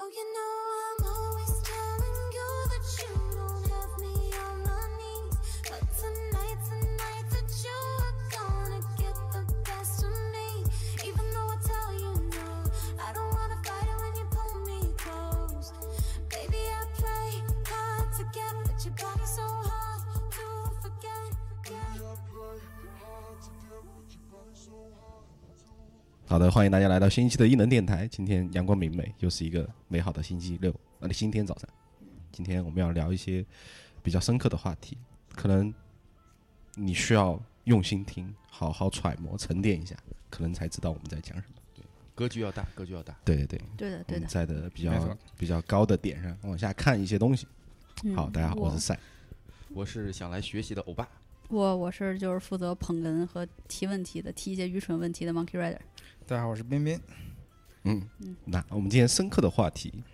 Oh, you know I'm 好的，欢迎大家来到新一期的异能电台。今天阳光明媚，又是一个美好的星期六，呃，星期天早上。今天我们要聊一些比较深刻的话题，可能你需要用心听，好好揣摩、沉淀一下，可能才知道我们在讲什么。格局要大，格局要大。对对对，对的，对的我们。在的比较比较高的点上往下看一些东西。嗯好，大家好，我是赛。我是想来学习的欧巴，我我是就是负责捧哏和提问题的，提一些愚蠢问题的 Monkey Rider。大家好，我是彬彬。嗯嗯，那我们今天深刻的话题，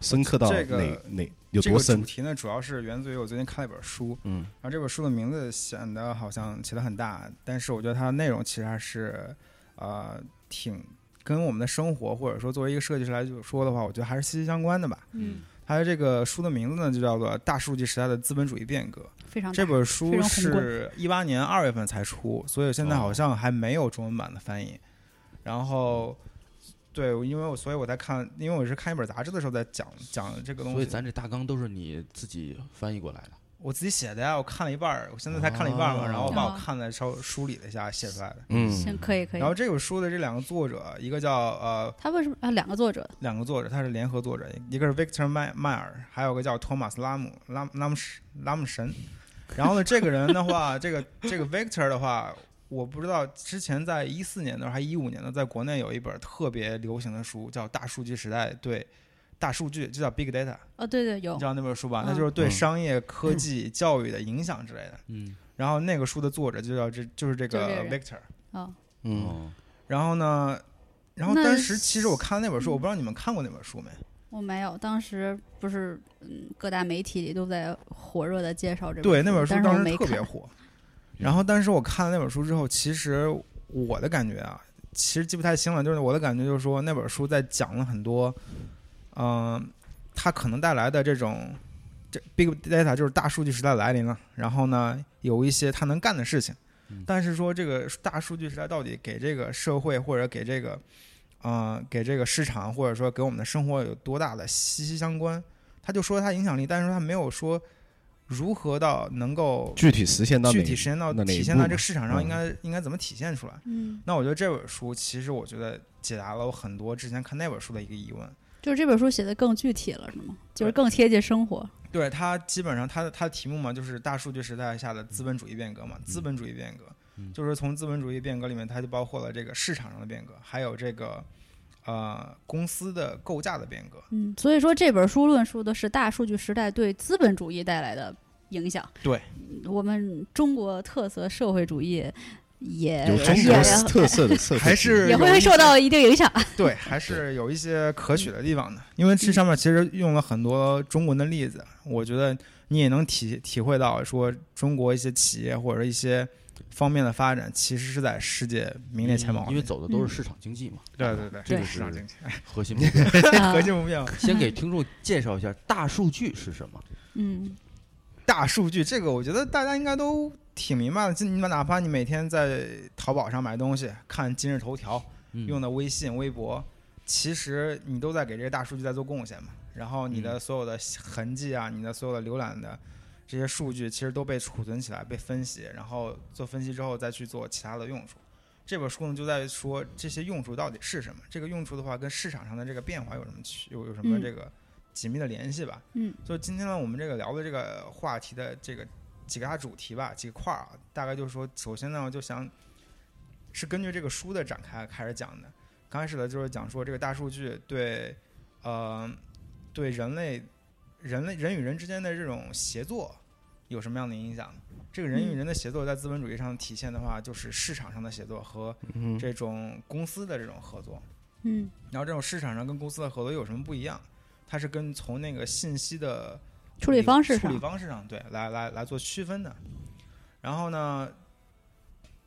深刻到哪、这个哪有多深这个主？题呢，主要是源自于我最近看了一本书，嗯然后这本书的名字显得好像起得很大，但是我觉得它的内容其实还是呃挺跟我们的生活，或者说作为一个设计师来说的话，我觉得还是息息相关的吧。嗯，它的这个书的名字呢，就叫做《大数据时代的资本主义变革》。非常这本书是一八年二月份才出，所以现在好像还没有中文版的翻译。然后，对，因为我所以我在看，因为我是看一本杂志的时候在讲讲这个东西。所以咱这大纲都是你自己翻译过来的。我自己写的呀，我看了一半儿，我现在才看了一半儿嘛，哦然后我把我哦看的稍微梳理了一下写出来的。嗯，行，可以可以然。后这本书的这两个作者，一个叫呃他为什么啊？两个作者，两个作者，他是联合作者，一个是 Victor 迈迈尔，还有个叫托马斯拉姆拉拉姆什拉姆神。然后呢，这个人的话，这个这个 Victor 的话，我不知道之前在一四年的时候还一五年的，在国内有一本特别流行的书，叫《大数据时代对大数据》，就叫 Big Data，哦，对对有你知，道那本书吧？嗯那就是对嗯商业、科技、教育的影响之类的。嗯，然后那个书的作者就叫这就是这个 Victor。哦，嗯，哦，然后呢，然后当时其实我看了那本书，嗯我不知道你们看过那本书没？我没有，当时不是嗯各大媒体里都在火热的介绍这本对，那本书当时。特别火。然后，但是我看了那本书之后，其实我的感觉啊，其实记不太清了。就是我的感觉就是说，那本书在讲了很多，嗯、它可能带来的这种这 big data 就是大数据时代来临了。然后呢，有一些它能干的事情嗯，但是说这个大数据时代到底给这个社会或者给这个，呃，给这个市场或者说给我们的生活有多大的息息相关？他就说他影响力，但是他没有说如何到能够具体实现到具体实现到体现在这个市场上嗯应该、应该怎么体现出来？嗯，那我觉得这本书其实我觉得解答了我很多之前看那本书的一个疑问。就是这本书写的更具体了，是吗？就是更贴近生活。对它基本上它的它的题目嘛，就是大数据时代下的资本主义变革嘛，资本主义变革，嗯就是从资本主义变革里面，它就包括了这个市场上的变革，还有这个呃公司的构架的变革。嗯，所以说这本书论述的是大数据时代对资本主义带来的影响。对嗯，我们中国特色社会主义也有中也国特色的社会主义，还是也会受到一定影响。对，还是有一些可取的地方的，因为这上面其实用了很多中文的例子，我觉得你也能体体会到，说中国一些企业或者一些方面的发展，其实是在世界名列前茅。嗯因为走的都是市场经济嘛。对对对，这个是市场经济，核心 目标。啊 核心目标。先给听众介绍一下大数据是什么。嗯，大数据这个，我觉得大家应该都挺明白的。就你们哪怕你每天在淘宝上买东西，看今日头条，嗯用的微信、微博，其实你都在给这个大数据在做贡献嘛。然后你的嗯所有的痕迹啊，你的所有的浏览的这些数据，其实都被储存起来、被分析，然后做分析之后再去做其他的用处。这本书呢就在说这些用处到底是什么？这个用处的话，跟市场上的这个变化有什么区有有什么嗯这个紧密的联系吧？嗯，所以今天呢，我们这个聊的这个话题的这个几个大主题吧，几个块儿啊，大概就是说，首先呢，我就想是根据这个书的展开开始讲的。刚开始的就是讲说这个大数据对呃对人类人类人与人之间的这种协作有什么样的影响？这个人与人的协作在资本主义上体现的话，就是市场上的协作和嗯这种公司的这种合作。嗯然后这种市场上跟公司的合作又有什么不一样？它是跟从那个信息的处理方式处理上，方式上，对，来来来做区分的。然后呢，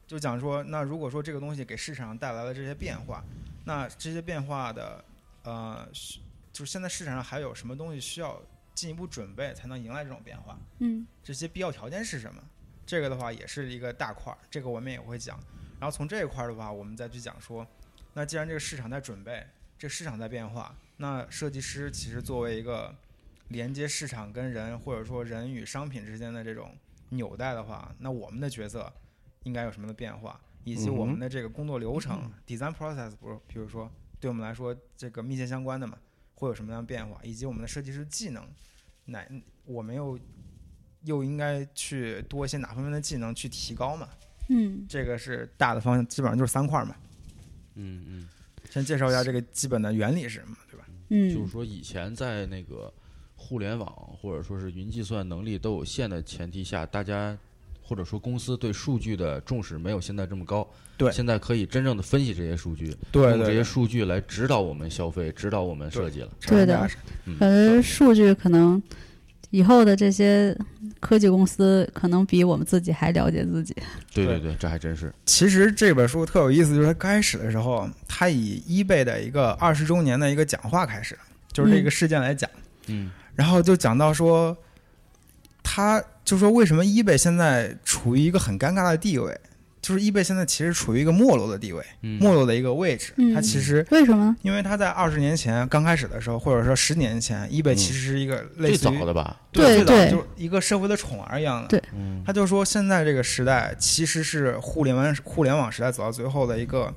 就讲说，那如果说这个东西给市场带来了这些变化，那这些变化的呃，需就是现在市场上还有什么东西需要进一步准备才能迎来这种变化？嗯这些必要条件是什么？这个的话也是一个大块儿，这个我们也会讲。然后从这一块儿的话，我们再去讲说，那既然这个市场在准备，这个市场在变化，那设计师其实作为一个连接市场跟人，或者说人与商品之间的这种纽带的话，那我们的角色应该有什么的变化，以及我们的这个工作流程、design process，不是，比如说对我们来说这个密切相关的嘛，会有什么样的变化，以及我们的设计师技能，哪我们又又应该去多一些哪方面的技能去提高嘛？嗯这个是大的方向，基本上就是三块儿嘛。嗯嗯，先介绍一下这个基本的原理是什么，对吧？嗯就是嗯说以前在那个互联网或者说是云计算能力都有限的前提下，大家或者说公司对数据的重视没有现在这么高。对现在可以真正的分析这些数据，对用这些数据来指导我们消费，指导我们设计了。对的可是数据可能以后的这些科技公司可能比我们自己还了解自己。对对对，这还真是。其实这本书特有意思，就是它开始的时候，它以 eBay 的一个二十周年的一个讲话开始，就是这个事件来讲，嗯然后就讲到说，他就说为什么 eBay 现在处于一个很尴尬的地位，就是 eBay 现在其实处于一个没落的地位，嗯，没落的一个位置。嗯它其实为什么？因为它在二十年前刚开始的时候，或者说十年前，eBay 嗯其实是一个类最似于早的吧？对对最早就是一个社会的宠儿一样的。对嗯他就说现在这个时代其实是互联网互联网时代走到最后的一个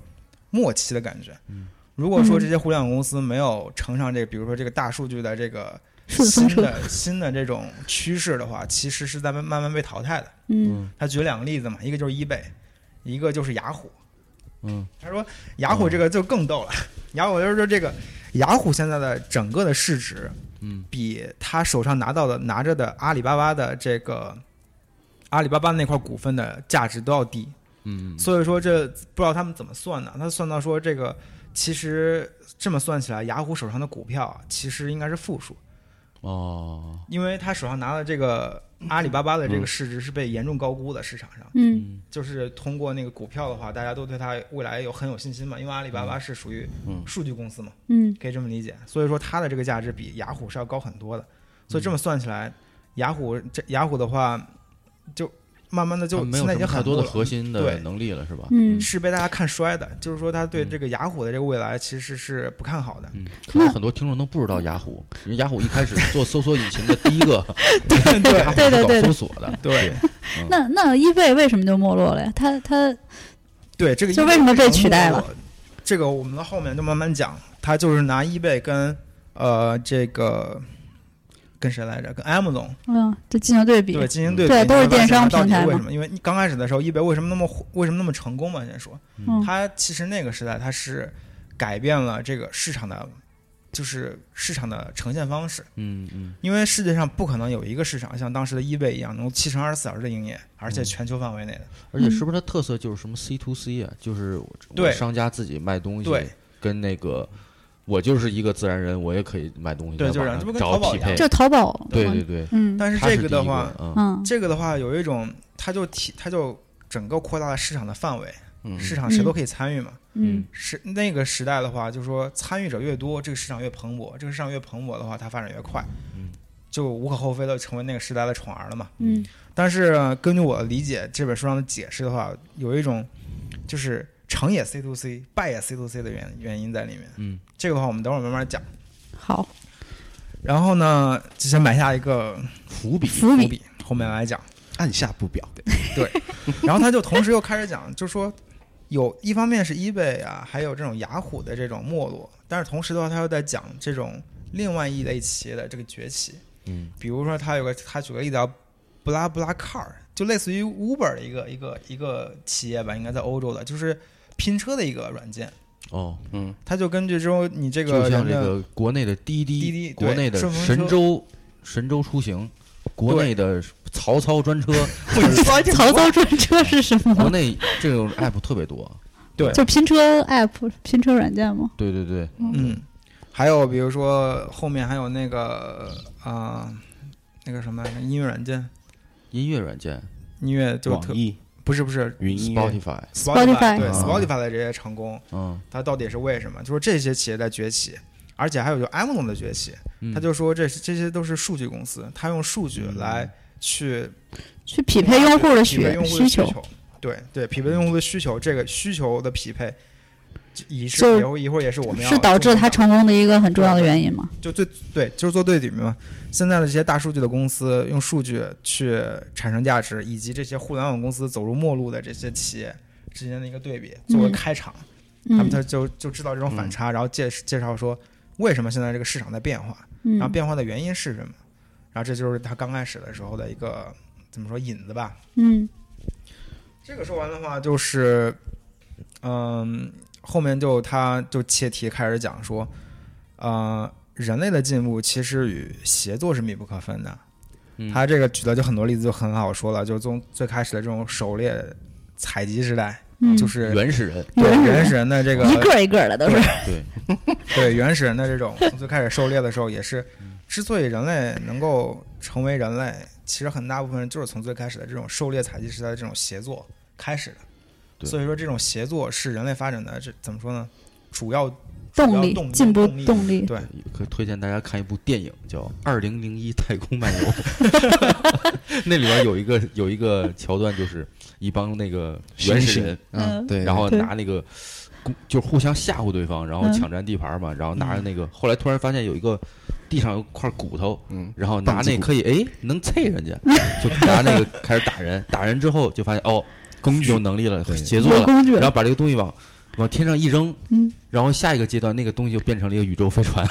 末期的感觉。嗯如果说这些互联网公司没有乘上这个，比如说这个大数据的这个顺风车。新的新的这种趋势的话，其实是在慢慢慢被淘汰的。嗯。他举了两个例子嘛，一个就是 eBay，一个就是雅虎。嗯。他说雅虎这个就更逗了，雅虎就是说这个雅虎现在的整个的市值嗯。比他手上拿到的拿着的阿里巴巴的这个阿里巴巴那块股份的价值都要低，嗯嗯，所以说这不知道他们怎么算的，他算到说这个其实这么算起来，雅虎手上的股票啊其实应该是负数，哦，因为他手上拿的这个阿里巴巴的这个嗯市值是被严重高估的，市场上。嗯嗯就是通过那个股票的话，大家都对它未来有很有信心嘛，因为阿里巴巴是属于嗯数据公司嘛，嗯可以这么理解。所以说它的这个价值比雅虎是要高很多的。所以这么算起来，雅虎这雅虎的话，就慢慢的就没有现在已经很多的核心的对能力了，是吧？嗯，是被大家看衰的。就是说，他对嗯这个雅虎的这个未来其实是不看好的。嗯，可能很多听众都不知道雅虎，因为雅虎一开始做搜索引擎的第一个，对 对对对搞搜索的，对那那 eBay 为什么就没落了呀？它它对，这个就为什么被取代了？这个我们到后面就慢慢讲。他就是拿 eBay 跟呃这个跟谁来着？跟 Amazon 嗯，就进行对比。对进行对比。对都是电商到底平台为什么？因为刚开始的时候，eBay 为什么那么火为什么那么成功嘛？先说，嗯它其实那个时代它是改变了这个市场的，就是市场的呈现方式。嗯嗯因为世界上不可能有一个市场像当时的 eBay 一样，能七乘二十四小时的营业，而嗯且全球范围内的。而且是不是它特色就是什么 C to C 啊？就是对商家自己卖东西，对，跟那个我就是一个自然人，我也可以买东西，对就是这不跟淘宝一样匹配，就淘宝。对对对。嗯但是这个的话，嗯嗯这个的话有一种，它就提，它就整个扩大了市场的范围，嗯市场谁都可以参与嘛。嗯是那个时代的话，就是说参与者越多，这个市场越蓬勃，这个市场越蓬勃的话，它发展越快，嗯就无可厚非的成为那个时代的宠儿了嘛。嗯但是呃根据我的理解，这本书上的解释的话，有一种就是成也 C to C，败也 C to C 的原原因在里面。嗯这个的话，我们等会儿慢慢讲。好然后呢，就先埋下一个伏笔，伏笔。伏笔，后面来讲。按下不表。对然后他就同时又开始讲，就说有一方面是 eBay 啊，还有这种雅虎的这种没落，但是同时的话，他又在讲这种另外一类企业的这个崛起。嗯比如说，他有个他举个例子叫布拉布拉 car，就类似于 Uber 的一个一个一个企业吧，应该在欧洲的，就是拼车的一个软件。哦，嗯，它就根据之后你这个就像这个国内的滴滴，滴滴国内的神州神州出行，国内的 曹操专车，曹操专车。是什么？国？内这种 app 特别多。对。就拼车 app、拼车软件吗？对对对，嗯，还有比如说后面还有那个啊、那个什么音乐软件，音乐软件。音乐就特网易不是不是云音乐。Spotify，Spotify 对啊。Spotify 的这些成功，嗯。它到底是为什么？就是这些企业在崛起，而且还有就 Amazon 的崛起，嗯。他就说这这些都是数据公司，他用数据来去去匹配用户的需匹配用户的需求，需求，对对，匹配用户的需求，这个需求的匹配，一是就也会一会儿也是我们要是导致他成功的一个很重要的原因嘛。就最对，就是做对比嘛。现在的这些大数据的公司用数据去产生价值，以及这些互联网公司走入末路的这些企业之间的一个对比，作为嗯开场，他们嗯他就就知道这种反差，然后介介绍说为什么现在这个市场在变化，然后嗯变化的原因是什么，然后这就是他刚开始的时候的一个怎么说引子吧。嗯这个说完的话，就是，嗯，后面就他就切题开始讲说，呃，人类的进步其实与协作是密不可分的。嗯他这个举的就很多例子，就很好说了，就是从最开始的这种狩猎采集时代，嗯，就是原始人，对原始人原始人的这个一个一个的都是。对，对 原始人的这种从最开始狩猎的时候，也是之所以人类能够成为人类，其实很大部分就是从最开始的这种狩猎采集时代的这种协作开始的。对。所以说，这种协作是人类发展的这怎么说呢？主要动力进步动力，对。可以推荐大家看一部电影叫《二零零一太空漫游》，那里边有一个有一个桥段，就是一帮那个原始人，嗯，对，然后拿那个就互相吓唬对方，然后嗯抢占地盘嘛，然后拿着那个，后来突然发现有一个地上有块骨头，嗯，然后拿那个可以哎能啐人家，就拿那个开始打人，打人之后就发现哦工具。有能力了，对协作了，工具。然后把这个东西往往天上一扔，嗯，然后下一个阶段那个东西就变成了一个宇宙飞船，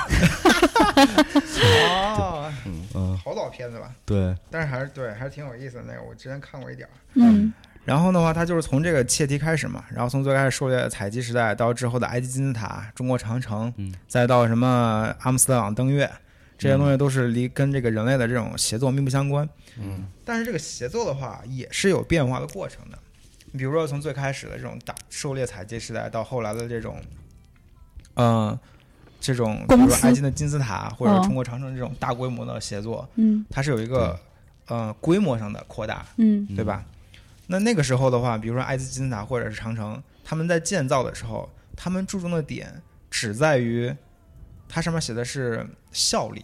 哦，嗯，好老片子了？对，但是还是对，还是挺有意思的那个，我之前看过一点儿。嗯。然后的话，它就是从这个切题开始嘛，然后从最开始狩猎采集时代，到之后的埃及金字塔、中国长城，嗯。再到什么阿姆斯特朗登月，这些东西都是离跟这个人类的这种协作密不相关。嗯，但是这个协作的话，也是有变化的过程的。比如说从最开始的这种打狩猎采集时代，到后来的这种，嗯、这种比如说埃及的金字塔或者哦中国长城这种大规模的协作，嗯它是有一个呃规模上的扩大。嗯对吧？那那个时候的话，比如说埃及金字塔或者是长城，他们在建造的时候，他们注重的点只在于它上面写的是效力。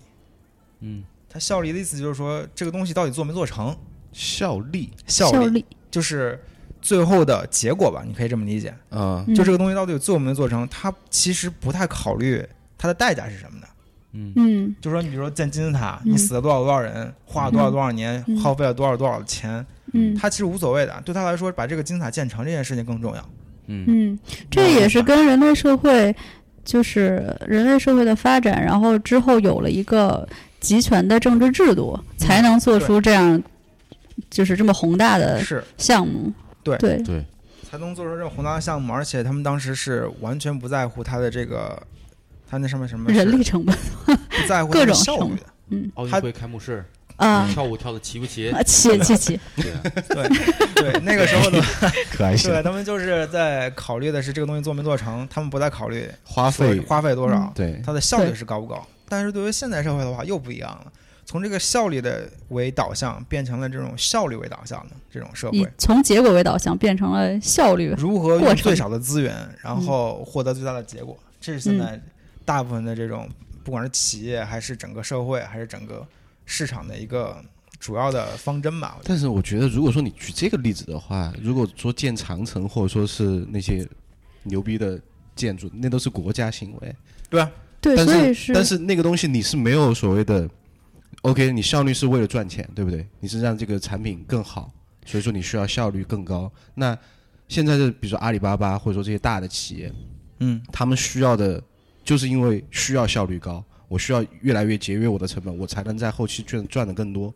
嗯它效力的意思就是说，这个东西到底做没做成？效力效力效力，就是最后的结果吧，你可以这么理解。啊，嗯。就这个东西到底做没做成，它其实不太考虑它的代价是什么的。嗯。嗯。就说你比如说建金字塔，嗯。你死了多少多少人，花了多少多少年，嗯耗费了多少多少钱，嗯。他其实无所谓的。对他来说，把这个金字塔建成这件事情更重要。嗯。嗯，这也是跟人类社会，就是人类社会的发展，然后之后有了一个集权的政治制度，才能做出这样就是这么宏大的是，项目。对。对，对，才能做出这种宏大的项目，而且他们当时是完全不在乎他的这个，他那上面什么人力成本。不在乎它 的各种效率。奥运会开幕式啊，跳舞跳的齐不齐？啊齐齐齐，对啊。对对，那个时候的，可爱对他们就是在考虑的是这个东西做没做成，他们不再考虑花费。花费多少，对。它的效率是高不高。但是对于现代社会的话又不一样了，从这个效率的为导向变成了这种效率为导向的这种社以会。从结果为导向变成了效率。如何用最少的资源，然后获得最大的结果，这是现在大部分的这种，不管是企业还是整个社会还是整个市场的一个主要的方针吧。但是我觉得，如果说你举这个例子的话，如果说建长城或者说是那些牛逼的建筑，那都是国家行为。对啊，对，但所以是但是那个东西你是没有所谓的，OK，你效率是为了赚钱，对不对？你是让这个产品更好，所以说你需要效率更高。那现在的比如说阿里巴巴或者说这些大的企业，嗯，他们需要的就是因为需要效率高，我需要越来越节约我的成本，我才能在后期赚赚的更多。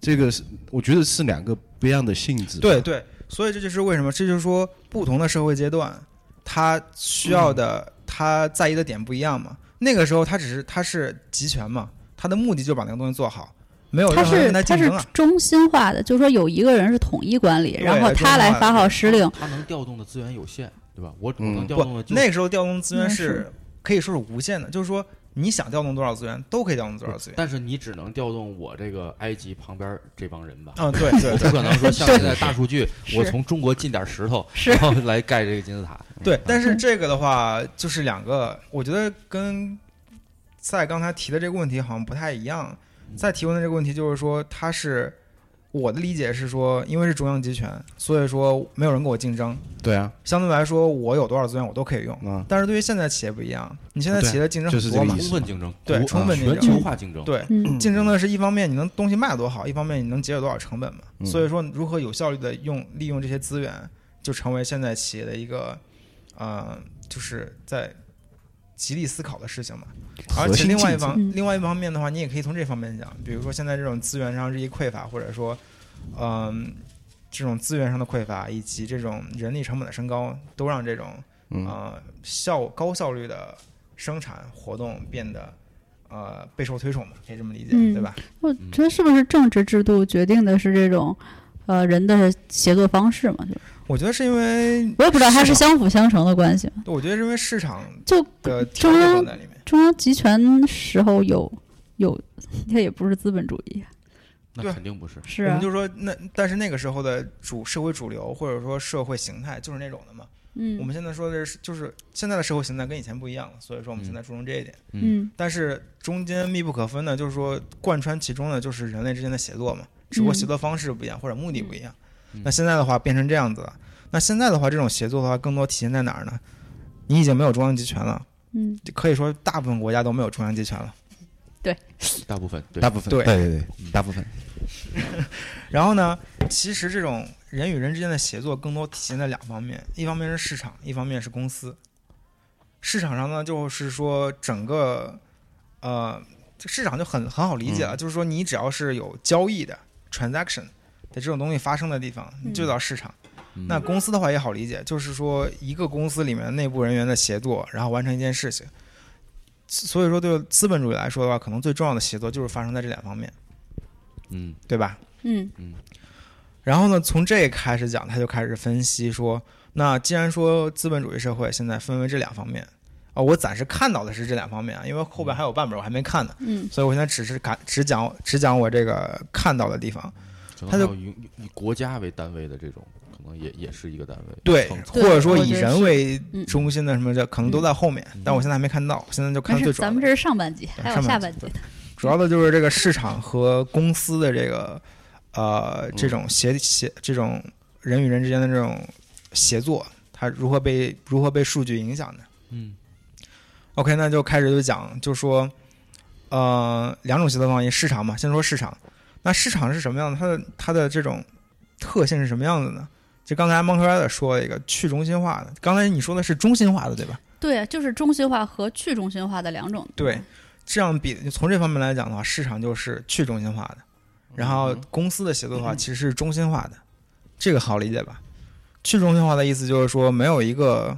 这个是我觉得是两个不一样的性质。对，对，所以这就是为什么，这就是说不同的社会阶段，他需要的、他在意的点不一样嘛。那个时候他只是他是集权嘛，他的目的就把那个东西做好，没有他是他是。中心化的，就是说有一个人是统一管理，然后他来发号施令。他能调动的资源有限，对吧？我我嗯能调动的就那个时候调动资源是是可以说是无限的，就是说你想调动多少资源都可以调动多少资源。但是你只能调动我这个埃及旁边这帮人吧？嗯，对对对我 不可能说 像现在大数据，我从中国进点石头，然后来盖这个金字塔。对，但是这个的话就是两个，我觉得跟在刚才提的这个问题好像不太一样。再提问的这个问题就是说，他是我的理解是说，因为是中央集权，所以说没有人跟我竞争，对啊，相对来说我有多少资源我都可以用。嗯，但是对于现在企业不一样，你现在企业的竞争是很充分竞争，对充分竞争。全球化竞争，对，嗯。竞争的是一方面你能东西卖得多好，一方面你能节省多少成本嘛。嗯。所以说，如何有效率的用利用这些资源，就成为现在企业的一个呃，就是在极力思考的事情嘛。而且另外一方，嗯另外一方面的话，你也可以从这方面讲，比如说现在这种资源上日益匮乏，或者说，嗯、这种资源上的匮乏，以及这种人力成本的升高，都让这种嗯呃效高效率的生产活动变得呃备受推崇嘛，可以这么理解，嗯对吧？我觉得是不是政治制度决定的是这种，呃，人的协作方式嘛？就我觉得是因为我也不知道它是相辅相成的关系。我觉得是因为市场就的条件放在里面。中央集权时候有有，它也不是资本主义，那肯定不是。是啊我们，就说那，但是那个时候的主社会主流或者说社会形态就是那种的嘛。嗯，我们现在说的是，就是现在的社会形态跟以前不一样了，所以说我们嗯现在注重这一点。嗯但是中间密不可分的，就是说贯穿其中的就是人类之间的协作嘛，只不过嗯协作方式不一样或者目的不一样。嗯那现在的话变成这样子了，那现在的话这种协作的话更多体现在哪儿呢？你已经没有中央集权了，嗯可以说大部分国家都没有中央集权了。对大部分对大部分对对对大部分然后呢，其实这种人与人之间的协作更多体现在两方面，一方面是市场，一方面是公司。市场上呢，就是说整个呃，市场就很很好理解了，嗯就是说你只要是有交易的 transaction 的这种东西发生的地方，你就叫市场。嗯那公司的话也好理解，就是说一个公司里面内部人员的协作，然后完成一件事情。所以说，对资本主义来说的话，可能最重要的协作就是发生在这两方面，嗯对吧？嗯然后呢，从这开始讲，他就开始分析说，那既然说资本主义社会现在分为这两方面啊、我暂时看到的是这两方面啊，因为后边还有半本我还没看呢，嗯所以我现在只是敢只讲只讲我这个看到的地方。可能他就以以国家为单位的这种，可能也也是一个单位。对，或者说以人为嗯中心的什么的，可能都在后面，嗯但我现在还没看到，现在就看最主要的咱们。这是上半集，还有下半集的。主要的就是这个市场和公司的这个呃这种协协这种人与人之间的这种协作，它如何被如何被数据影响的。嗯 OK，那就开始就讲，就说呃两种协作方式，市场嘛，先说市场。那市场是什么样的？它的它的这种特性是什么样子呢？就刚才 Monkey Rider 说了一个去中心化的，刚才你说的是中心化的，对吧？对，啊就是中心化和去中心化的两种。对，这样比从这方面来讲的话，市场就是去中心化的，然后公司的协作的话其实是中心化的，这个好理解吧？去中心化的意思就是说没有一个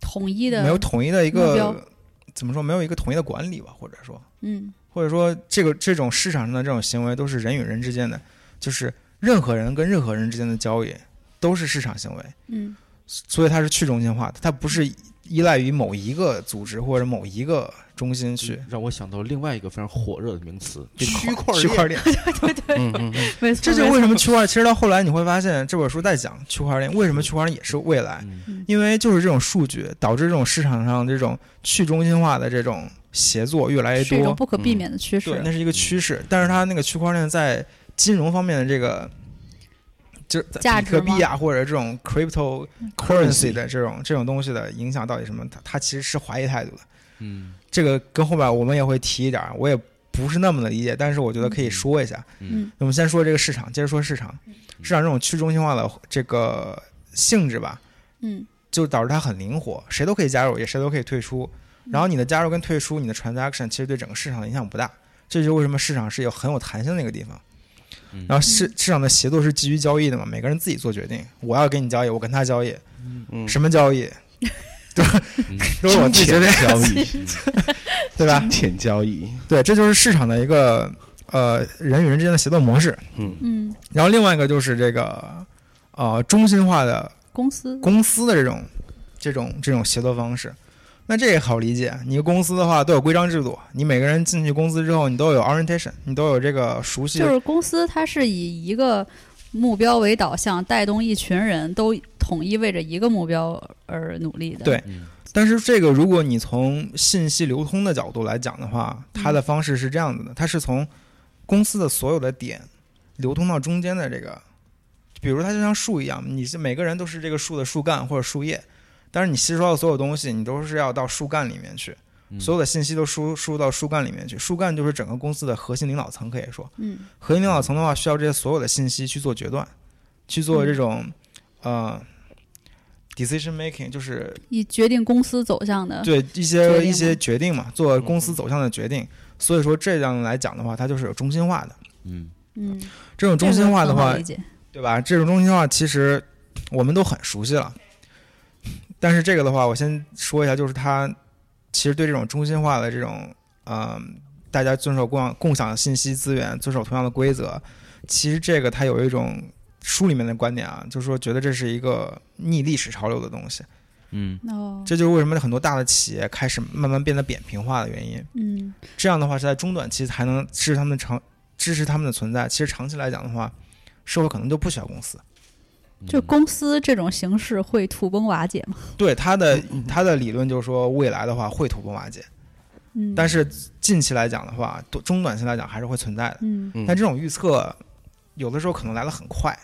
统一的没有统一的一个怎么说，没有一个统一的管理吧，或者说。嗯。或者说这个这种市场上的这种行为都是人与人之间的，就是任何人跟任何人之间的交易都是市场行为，嗯。所以它是去中心化的，它不是依赖于某一个组织或者某一个中心去。让我想到另外一个非常火热的名词—— 区块区块链，嗯嗯嗯没错，这就是为什么区块链。其实到后来你会发现，这本书在讲区块链，为什么区块链也是未来？嗯因为就是这种数据导致这种市场上这种去中心化的这种协作越来越是一种多。不可避免的趋势对，。那是一个趋势。但是它那个区块链在金融方面的这个，就是比特币啊，或者这种 crypto currency 的这种这种东西的影响到底什么？他他其实是怀疑态度的。嗯这个跟后边我们也会提一点儿，我也不是那么的理解，但是我觉得可以说一下。嗯那我们先说这个市场，接着说市场。市场这种去中心化的这个性质吧，嗯就导致它很灵活，谁都可以加入，也谁都可以退出。然后你的加入跟退出，你的 transaction 其实对整个市场的影响不大。这就是为什么市场是有很有弹性的一个地方。嗯。然后市市场的协作是基于交易的嘛，每个人自己做决定，我要跟你交易，我跟他交易，嗯，什么交易，对 都是我自己决定，交易，对吧？金钱交易，对，这就是市场的一个呃人与人之间的协作模式。嗯。嗯，然后另外一个就是这个呃中心化的公司。公司的这种这种这种协作方式。那这也好理解，你一个公司的话都有规章制度，你每个人进去公司之后，你都有 orientation，你都有这个熟悉就是公司，它是以一个目标为导向，带动一群人都统一为着一个目标而努力的。对嗯但是这个，如果你从信息流通的角度来讲的话，它的方式是这样子的：它是从公司的所有的点流通到中间的这个，比如它就像树一样，你是每个人都是这个树的树干或者树叶，但是你吸收到的所有东西，你都是要到树干里面去，嗯所有的信息都输输入到树干里面去。树干就是整个公司的核心领导层，可以说，嗯核心领导层的话，需要这些所有的信息去做决断，去做这种、呃 decision making，就是以决定公司走向的，对一些一些决定嘛，做公司走向的决定。所以说这样来讲的话，它就是有中心化的。嗯嗯，这种中心化的话对吧？这种中心化其实我们都很熟悉了。但是这个的话，我先说一下，就是它其实对这种中心化的这种，嗯、大家遵守共享共享信息资源，遵守同样的规则，其实这个它有一种书里面的观点啊，就是说觉得这是一个逆历史潮流的东西。嗯哦，这就是为什么很多大的企业开始慢慢变得扁平化的原因。嗯这样的话是在中短期才能支持他们长支持他们的存在。其实长期来讲的话，社会可能就不需要公司。就公司这种形式会土崩瓦解吗？对他的他的理论就是说，未来的话会土崩瓦解，嗯，但是近期来讲的话，多中短期来讲还是会存在的。嗯。嗯。但这种预测有的时候可能来的很快。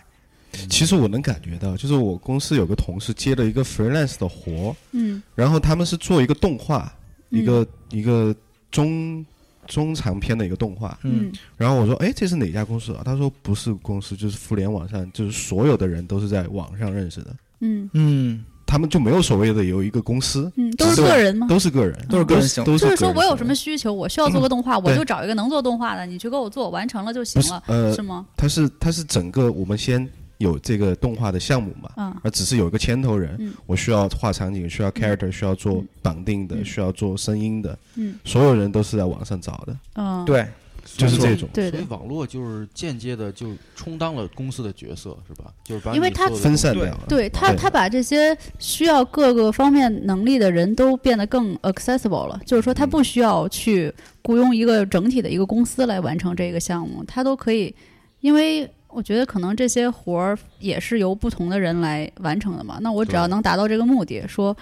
其实我能感觉到，就是我公司有个同事接了一个 freelance 的活，嗯。然后他们是做一个动画，嗯。一个一个中中长篇的一个动画。嗯。然后我说，哎，这是哪家公司？啊？他说不是公司，就是互联网上，就是所有的人都是在网上认识的，嗯。嗯，他们就没有所谓的有一个公司，嗯，都是个人吗？都是个人，都是个人行都是就是说我有什么需求，我需要做个动画，我就找一个能做动画的，你去给我做，完成了就行了，呃是，吗？它是它是整个我们先有这个动画的项目嘛，嗯。而只是有一个牵头人，嗯。我需要画场景，需要 character，、需要做嗯。绑定的，嗯。需要做声音的，嗯。所有人都是在网上找的，嗯，对，就是这种。所以网络就是间接的就充当了公司的角色，是吧？就是把因为它分散掉了。对他，对。他把这些需要各个方面能力的人都变得更 accessible 了，就是说他不需要去雇佣一个整体的一个公司来完成这个项目，他都可以，因为我觉得可能这些活儿也是由不同的人来完成的嘛。那我只要能达到这个目的，说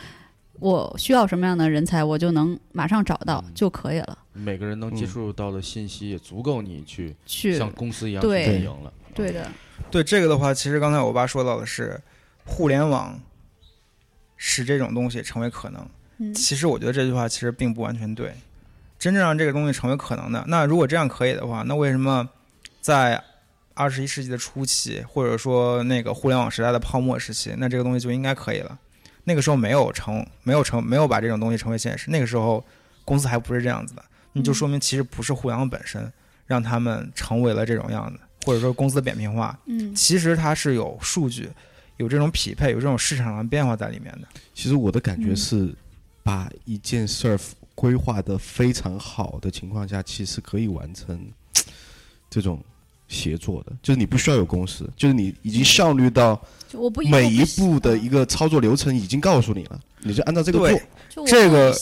我需要什么样的人才，我就能马上找到嗯就可以了。每个人能接嗯触到的信息也足够你去去像公司一样去运营了。对的，对这个的话，其实刚才我爸说到的是，互联网使这种东西成为可能。嗯其实我觉得这句话其实并不完全对。真正让这个东西成为可能的，那如果这样可以的话，那为什么在二十一世纪的初期，或者说那个互联网时代的泡沫时期，那这个东西就应该可以了？那个时候没有成，没有成，没有把这种东西成为现实。那个时候公司还不是这样子的，那就嗯说明其实不是互联网本身让他们成为了这种样子，或者说公司的扁平化。嗯其实它是有数据、有这种匹配、有这种市场上的变化在里面的。其实我的感觉嗯是，把一件事儿规划的非常好的情况下，其实可以完成这种协作的，就是你不需要有公司，就是你已经效率到每一步的一一个操作流程已经告诉你了，你就按照这个做。这个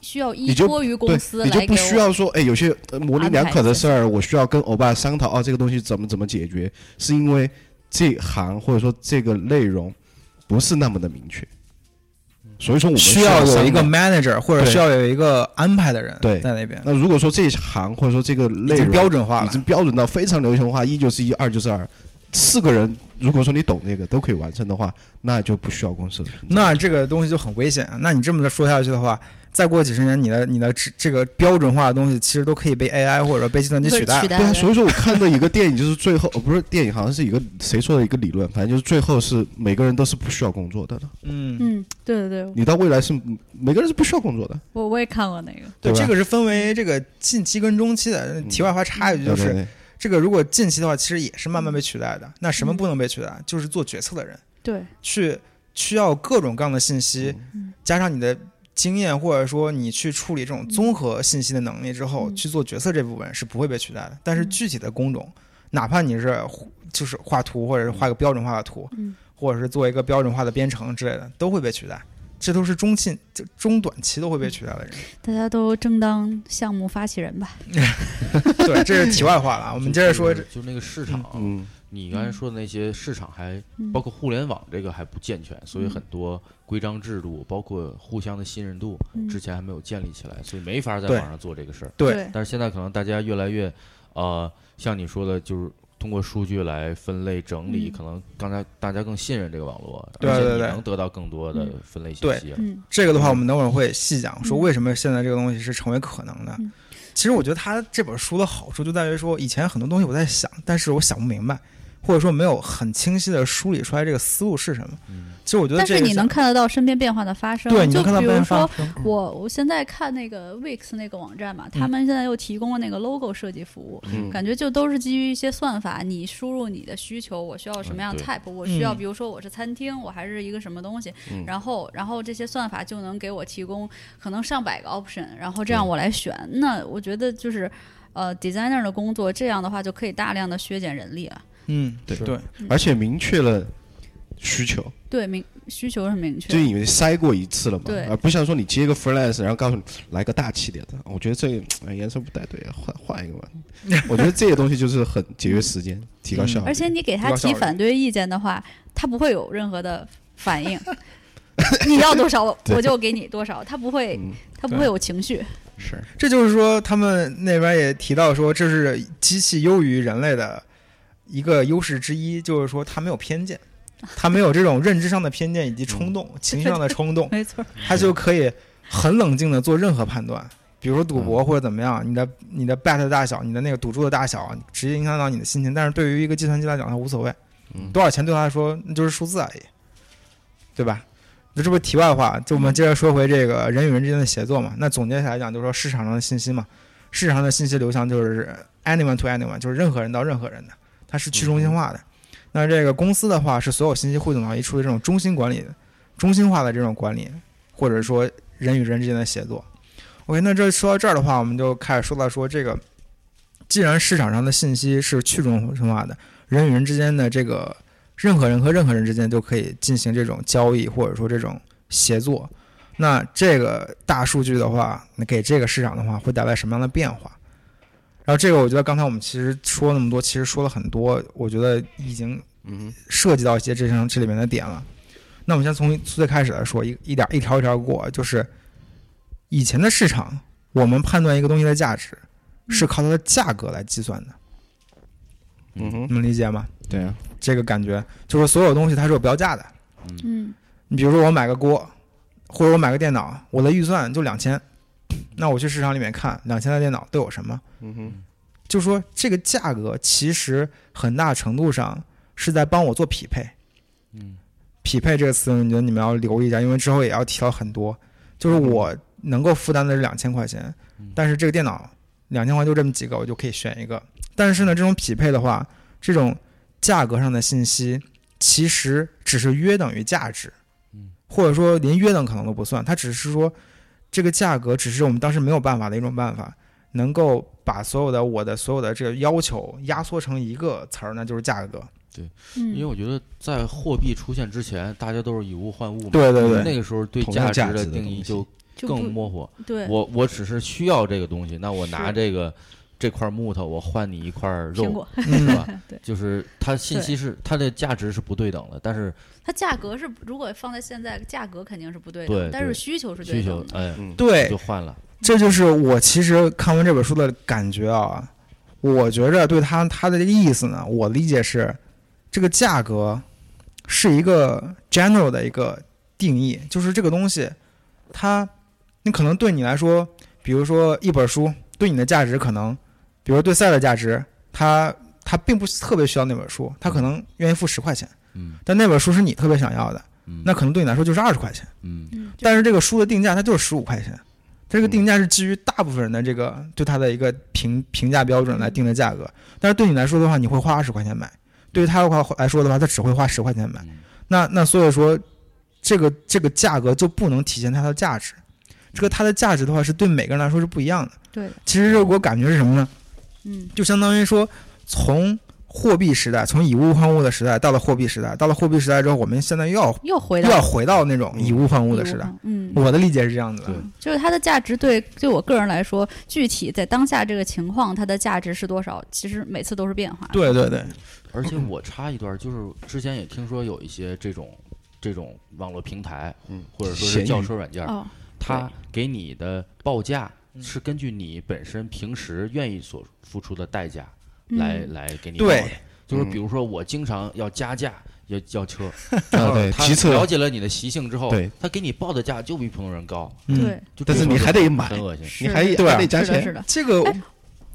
需要依托于公司，你就不需要说，哎，有些呃模棱两可的事儿，我需要跟欧巴商讨，哦，这个东西怎么怎么解决，是因为这行或者说这个内容不是那么的明确，所以说我们需要有一个 manager 或者需要有一个安排的人对。在那边，那如果说这一行或者说这个内已经容标准化了。已经。标准到非常流行化，一就是一，二就是二，四个人如果说你懂那个都可以完成的话，那就不需要公司的存在。那这个东西就很危险啊！那你这么说下去的话，再过几十年，你的你的这这个标准化的东西，其实都可以被 AI 或者被计算机取代取。代对啊，所以说我看的一个电影就是最后，呃，不是电影，好像是一个谁说的一个理论，反正就是最后是每个人都是不需要工作的了。嗯，嗯，对对对，你到未来是每个人是不需要工作的。我我也看过那个，对，对这个是分为这个近期跟中期的。题外话插一句，就是对对对这个如果近期的话，其实也是慢慢被取代的。那什么嗯不能被取代？就是做决策的人，对，去需要各种各样的信息，嗯加上你的经验，或者说你去处理这种综合信息的能力之后，嗯去做决策这部分是不会被取代的。但是嗯具体的工种，哪怕你是就是画图，或者是画个标准化的图，嗯或者是做一个标准化的编程之类的，都会被取代。这都是中信、就中短期都会被取代的人。大家都争当项目发起人吧。对，这是题外话了啊。我们接着说就，那个市场，嗯你刚才说的那些市场还嗯包括互联网这个还不健全，所以很多规章制度，包括互相的信任度，嗯之前还没有建立起来，所以没法在网上做这个事儿。对但是现在可能大家越来越，呃，像你说的，就是通过数据来分类整理，嗯。可能刚才大家更信任这个网络，对对对。而且你能得到更多的嗯分类信对息。嗯这个的话，我们等会儿会细讲，说嗯为什么现在这个东西是成为可能的。嗯。其实我觉得他这本书的好处就在于说，以前很多东西我在想，但是我想不明白，或者说没有很清晰的梳理出来这个思路是什么。嗯其实我觉得但是你能看得到身边变化的发生，对，你就能看到比如变化说。生嗯我我现在看那个 Wix 那个网站嘛，他们现在又提供了那个 logo 设计服务，嗯感觉就都是基于一些算法，你输入你的需求，我需要什么样的 type，、我需要嗯比如说我是餐厅，我还是一个什么东西，嗯然后然后这些算法就能给我提供可能上百个 option，然后这样我来选。那我觉得就是呃 designer 的工作，这样的话就可以大量的削减人力了。嗯，对。对，而且明确了需求，对，明需求是明确就因为筛过一次了嘛，对。而不像说你接一个 freelance，然后告诉你来个大气点的，我觉得这颜色不太对，换换一个吧。我觉得这些东西就是很节约时间，提高效率。而且你给他提反对意见的话，他不会有任何的反应。你要多少我就给你多少，他不会，嗯，他不会有情绪。是，这就是说，他们那边也提到说，这是机器优于人类的一个优势之一，就是说他没有偏见，他没有这种认知上的偏见以及冲动、情绪上的冲动，没错，他就可以很冷静的做任何判断。比如说赌博或者怎么样，你的你的 bet 的大小，你的那个赌注的大小，直接影响到你的心情。但是对于一个计算机来讲，它无所谓，嗯多少钱对他来说那就是数字而已，对吧？那这不是题外话，就我们接着说回这个人与人之间的协作嘛。那总结起来讲，就是说市场上的信息嘛，市场上的信息流向就是 anyone to anyone，就是任何人到任何人的，它是去中心化的。那这个公司的话是所有信息汇总到一处的这种中心管理、中心化的这种管理，或者说人与人之间的协作。OK，那这说到这儿的话，我们就开始说到说这个，既然市场上的信息是去中心化的，人与人之间的这个任何人和任何人之间都可以进行这种交易，或者说这种协作。那这个大数据的话，那给这个市场的话会带来什么样的变化？然后这个我觉得刚才我们其实说那么多，其实说了很多，我觉得已经嗯涉及到一些这上这里面的点了。那我们先从最开始来说，一一点一条一条过，就是以前的市场，我们判断一个东西的价值是靠它的价格来计算的，嗯哼你，们理解吗？对啊，这个感觉就是所有东西它是有标价的。嗯你比如说我买个锅，或者我买个电脑，我的预算就两千，那我去市场里面看两千台电脑都有什么？嗯哼，就说这个价格其实很大程度上是在帮我做匹配。嗯匹配这个词，我觉得你们要留意一下，因为之后也要提到很多。就是我能够负担的是两千块钱嗯，但是这个电脑两千块就这么几个，我就可以选一个。但是呢，这种匹配的话，这种价格上的信息其实只是约等于价值嗯，或者说连约等可能都不算，它只是说这个价格只是我们当时没有办法的一种办法，能够把所有的我的所有的这个要求压缩成一个词儿，那就是价格。对，因为我觉得在货币出现之前，大家都是以物换物嘛。对对对那个时候对价值的定义就更模糊。对我我只是需要这个东西，那我拿这个这块木头，我换你一块肉，是嗯，吧？对就是它信息是它的价值是不对等的，但是它价格是如果放在现在，价格肯定是不对对的，但是需求是对需求。哎嗯，对就，换了。这就是我其实看完这本书的感觉啊。我觉着对它它的这个意思呢，我理解是，这个价格是一个 general 的一个定义，就是这个东西，它你可能对你来说，比如说一本书对你的价值可能，比如对赛的价值，他他并不特别需要那本书，他可能愿意付十块钱，嗯。但那本书是你特别想要的，嗯，那可能对你来说就是二十块钱。嗯。嗯，但是这个书的定价它就是十五块钱，这个定价是基于大部分人的这个对它的一个评评价标准来定的价格。但是对你来说的话，你会花二十块钱买；对于他的话来说的话，他只会花十块钱买。嗯。那那所以说，这个这个价格就不能体现它的价值。这个它的价值的话，是对每个人来说是不一样的。对，其实这个我感觉是什么呢？嗯就相当于说，从货币时代，从以物换物的时代到了货币时代，到了货币时代之后，我们现在又要又回到又要回到那种以物换物的时代。嗯，我的理解是这样子的，就是它的价值对对我个人来说，具体在当下这个情况，它的价值是多少，其实每次都是变化。对对对，而且我插一段，就是之前也听说有一些这种这种网络平台，嗯或者说是轿车软件它给你的报价嗯是根据你本身平时愿意所付出的代价嗯来来给你报对的。就是嗯比如说我经常要加价要要车，啊，对，他提车了解了你的习性之后，对，他给你报的价就比普通人高，嗯，对，但是你还得买很恶心。你还得加是的，是，的。这个哎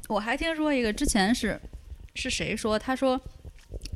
我还听说一个，之前是是谁说？他说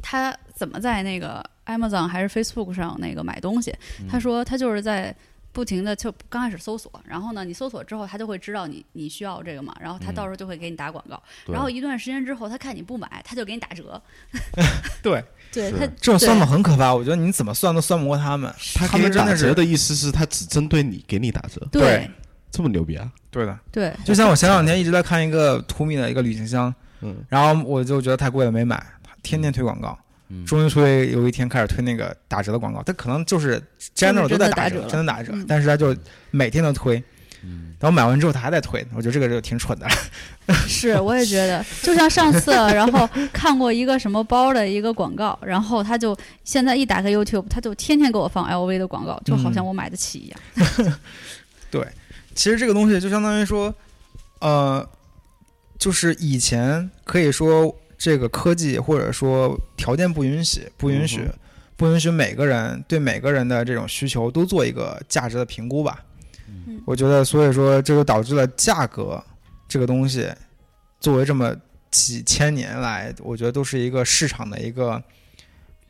他怎么在那个 Amazon 还是 Facebook 上那个买东西？嗯他说他就是在不停的就刚开始搜索，然后呢，你搜索之后，他就会知道你你需要这个嘛，然后他嗯到时候就会给你打广告，对然后一段时间之后，他看你不买，他就给你打折。对对是他这种算法很可怕，我觉得你怎么算都算不过他们。他他给你打折们真的意思是他只针对你，给你打折，对对这么牛逼啊？对的，对就像我前两天一直在看一个图米的一个旅行箱，嗯，然后我就觉得太贵了没买，天天推广告，嗯终于推有一天开始推那个打折的广告，它可能就是 general 都在打折，真的打折了。真的打折嗯，但是他就每天都推，嗯。然后买完之后他还在推，我觉得这个就挺蠢的。是，我也觉得，就像上次，然后看过一个什么包的一个广告，然后他就现在一打开 YouTube，他就天天给我放 LV 的广告，就好像我买得起一样。对其实这个东西就相当于说，呃，就是以前可以说这个科技或者说条件不允许，不允许，嗯不允许每个人对每个人的这种需求都做一个价值的评估吧。嗯我觉得，所以说这就导致了价格这个东西，作为这么几千年来，我觉得都是一个市场的一个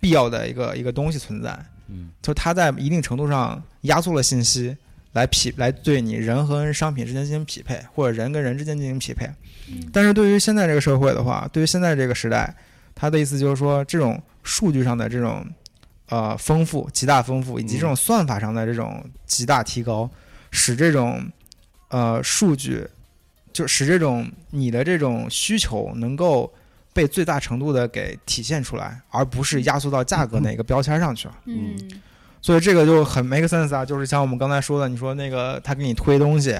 必要的一个一个东西存在。嗯就它在一定程度上压缩了信息，来匹来对你人和人商品之间进行匹配，或者人跟人之间进行匹配。但是对于现在这个社会的话，对于现在这个时代，他的意思就是说，这种数据上的这种呃丰富、极大丰富，以及这种算法上的这种极大提高，使这种呃数据，就使这种你的这种需求能够被最大程度的给体现出来，而不是压缩到价格那个标签上去了。嗯所以这个就很 make sense 啊，就是像我们刚才说的，你说那个他给你推东西，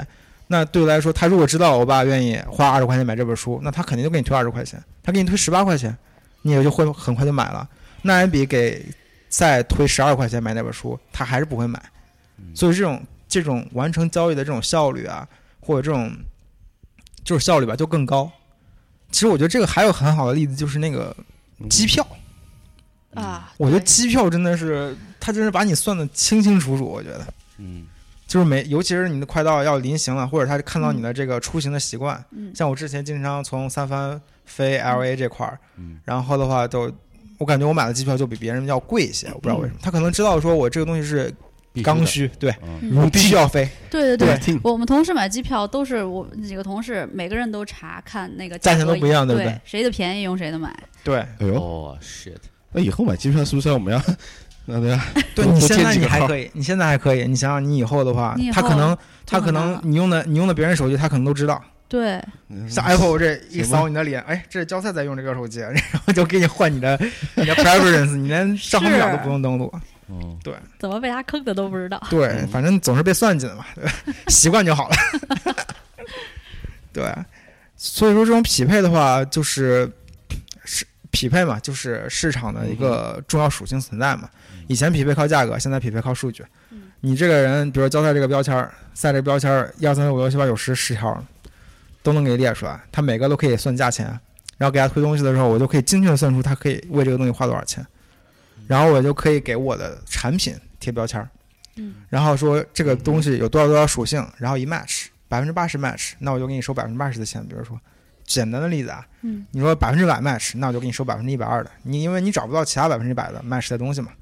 那对我来说，他如果知道我爸愿意花二十块钱买这本书，那他肯定就给你推二十块钱，他给你推十八块钱，你也就会很快就买了，那也比给再推十二块钱买那本书，他还是不会买。嗯所以这种这种完成交易的这种效率啊，或者这种就是效率吧，就更高。其实我觉得这个还有很好的例子，就是那个机票。啊，我觉得机票真的是，他真是把你算的清清楚楚。我觉得，嗯。就是每，尤其是你的快到要临行了，或者他看到你的这个出行的习惯，嗯。像我之前经常从三藩飞 L A 这块儿，嗯。然后的话就，我感觉我买的机票就比别人要贵一些，我不知道为什么。他可能知道说我这个东西是刚需，对，必须要飞。对对对。听我们同事买机票都是我们几个同事，每个人都查看那个价钱都不一样对不对？对谁的便宜用谁的买。对，哎呦，哦 shit，那以后买机票是不是要我们要 那对 对你现在还可以，你现在还可以，你想想你以后的话，他可能他可能你用的你用的别人手机，他可能都知道。对，像 Apple 这一扫你的脸，哎，这是交菜在用这个手机，然后就给你换你的你的 preference，你连账号密码都不用登录。嗯怎么被他坑的都不知道。对，嗯反正总是被算计的嘛，对吧习惯就好了。对，所以说这种匹配的话，就是是匹配嘛，就是市场的一个重要属性存在嘛。以前匹配靠价格，现在匹配靠数据。嗯你这个人，比如交菜这个标签儿，赛这个标签儿，一二三四五六七八九十十条，都能给列出来，他每个都可以算价钱，然后给他推东西的时候，我就可以精确的算出他可以为这个东西花多少钱，然后我就可以给我的产品贴标签儿，嗯然后说这个东西有多少多少属性，然后一 match 百分之八十 match，那我就给你收百分之八十的钱。比如说简单的例子啊，嗯。你说百分之百 match，那我就给你收百分之一百二的，你因为你找不到其他百分之百的 match 的东西嘛，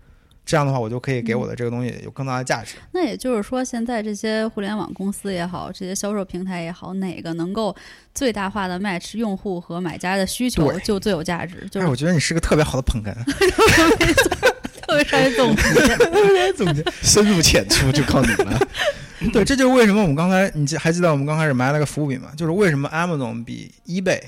这样的话我就可以给我的这个东西有更大的价值。那也就是说，现在这些互联网公司也好，这些销售平台也好，哪个能够最大化的 match 用户和买家的需求，就最有价值，就哎，是我觉得你是个特别好的捧哏，特别善于总结。总结。深入浅出就靠你了。对，这就是为什么我们刚才你记还记得我们刚开始埋了个伏笔嘛？就是为什么 Amazon 比 eBay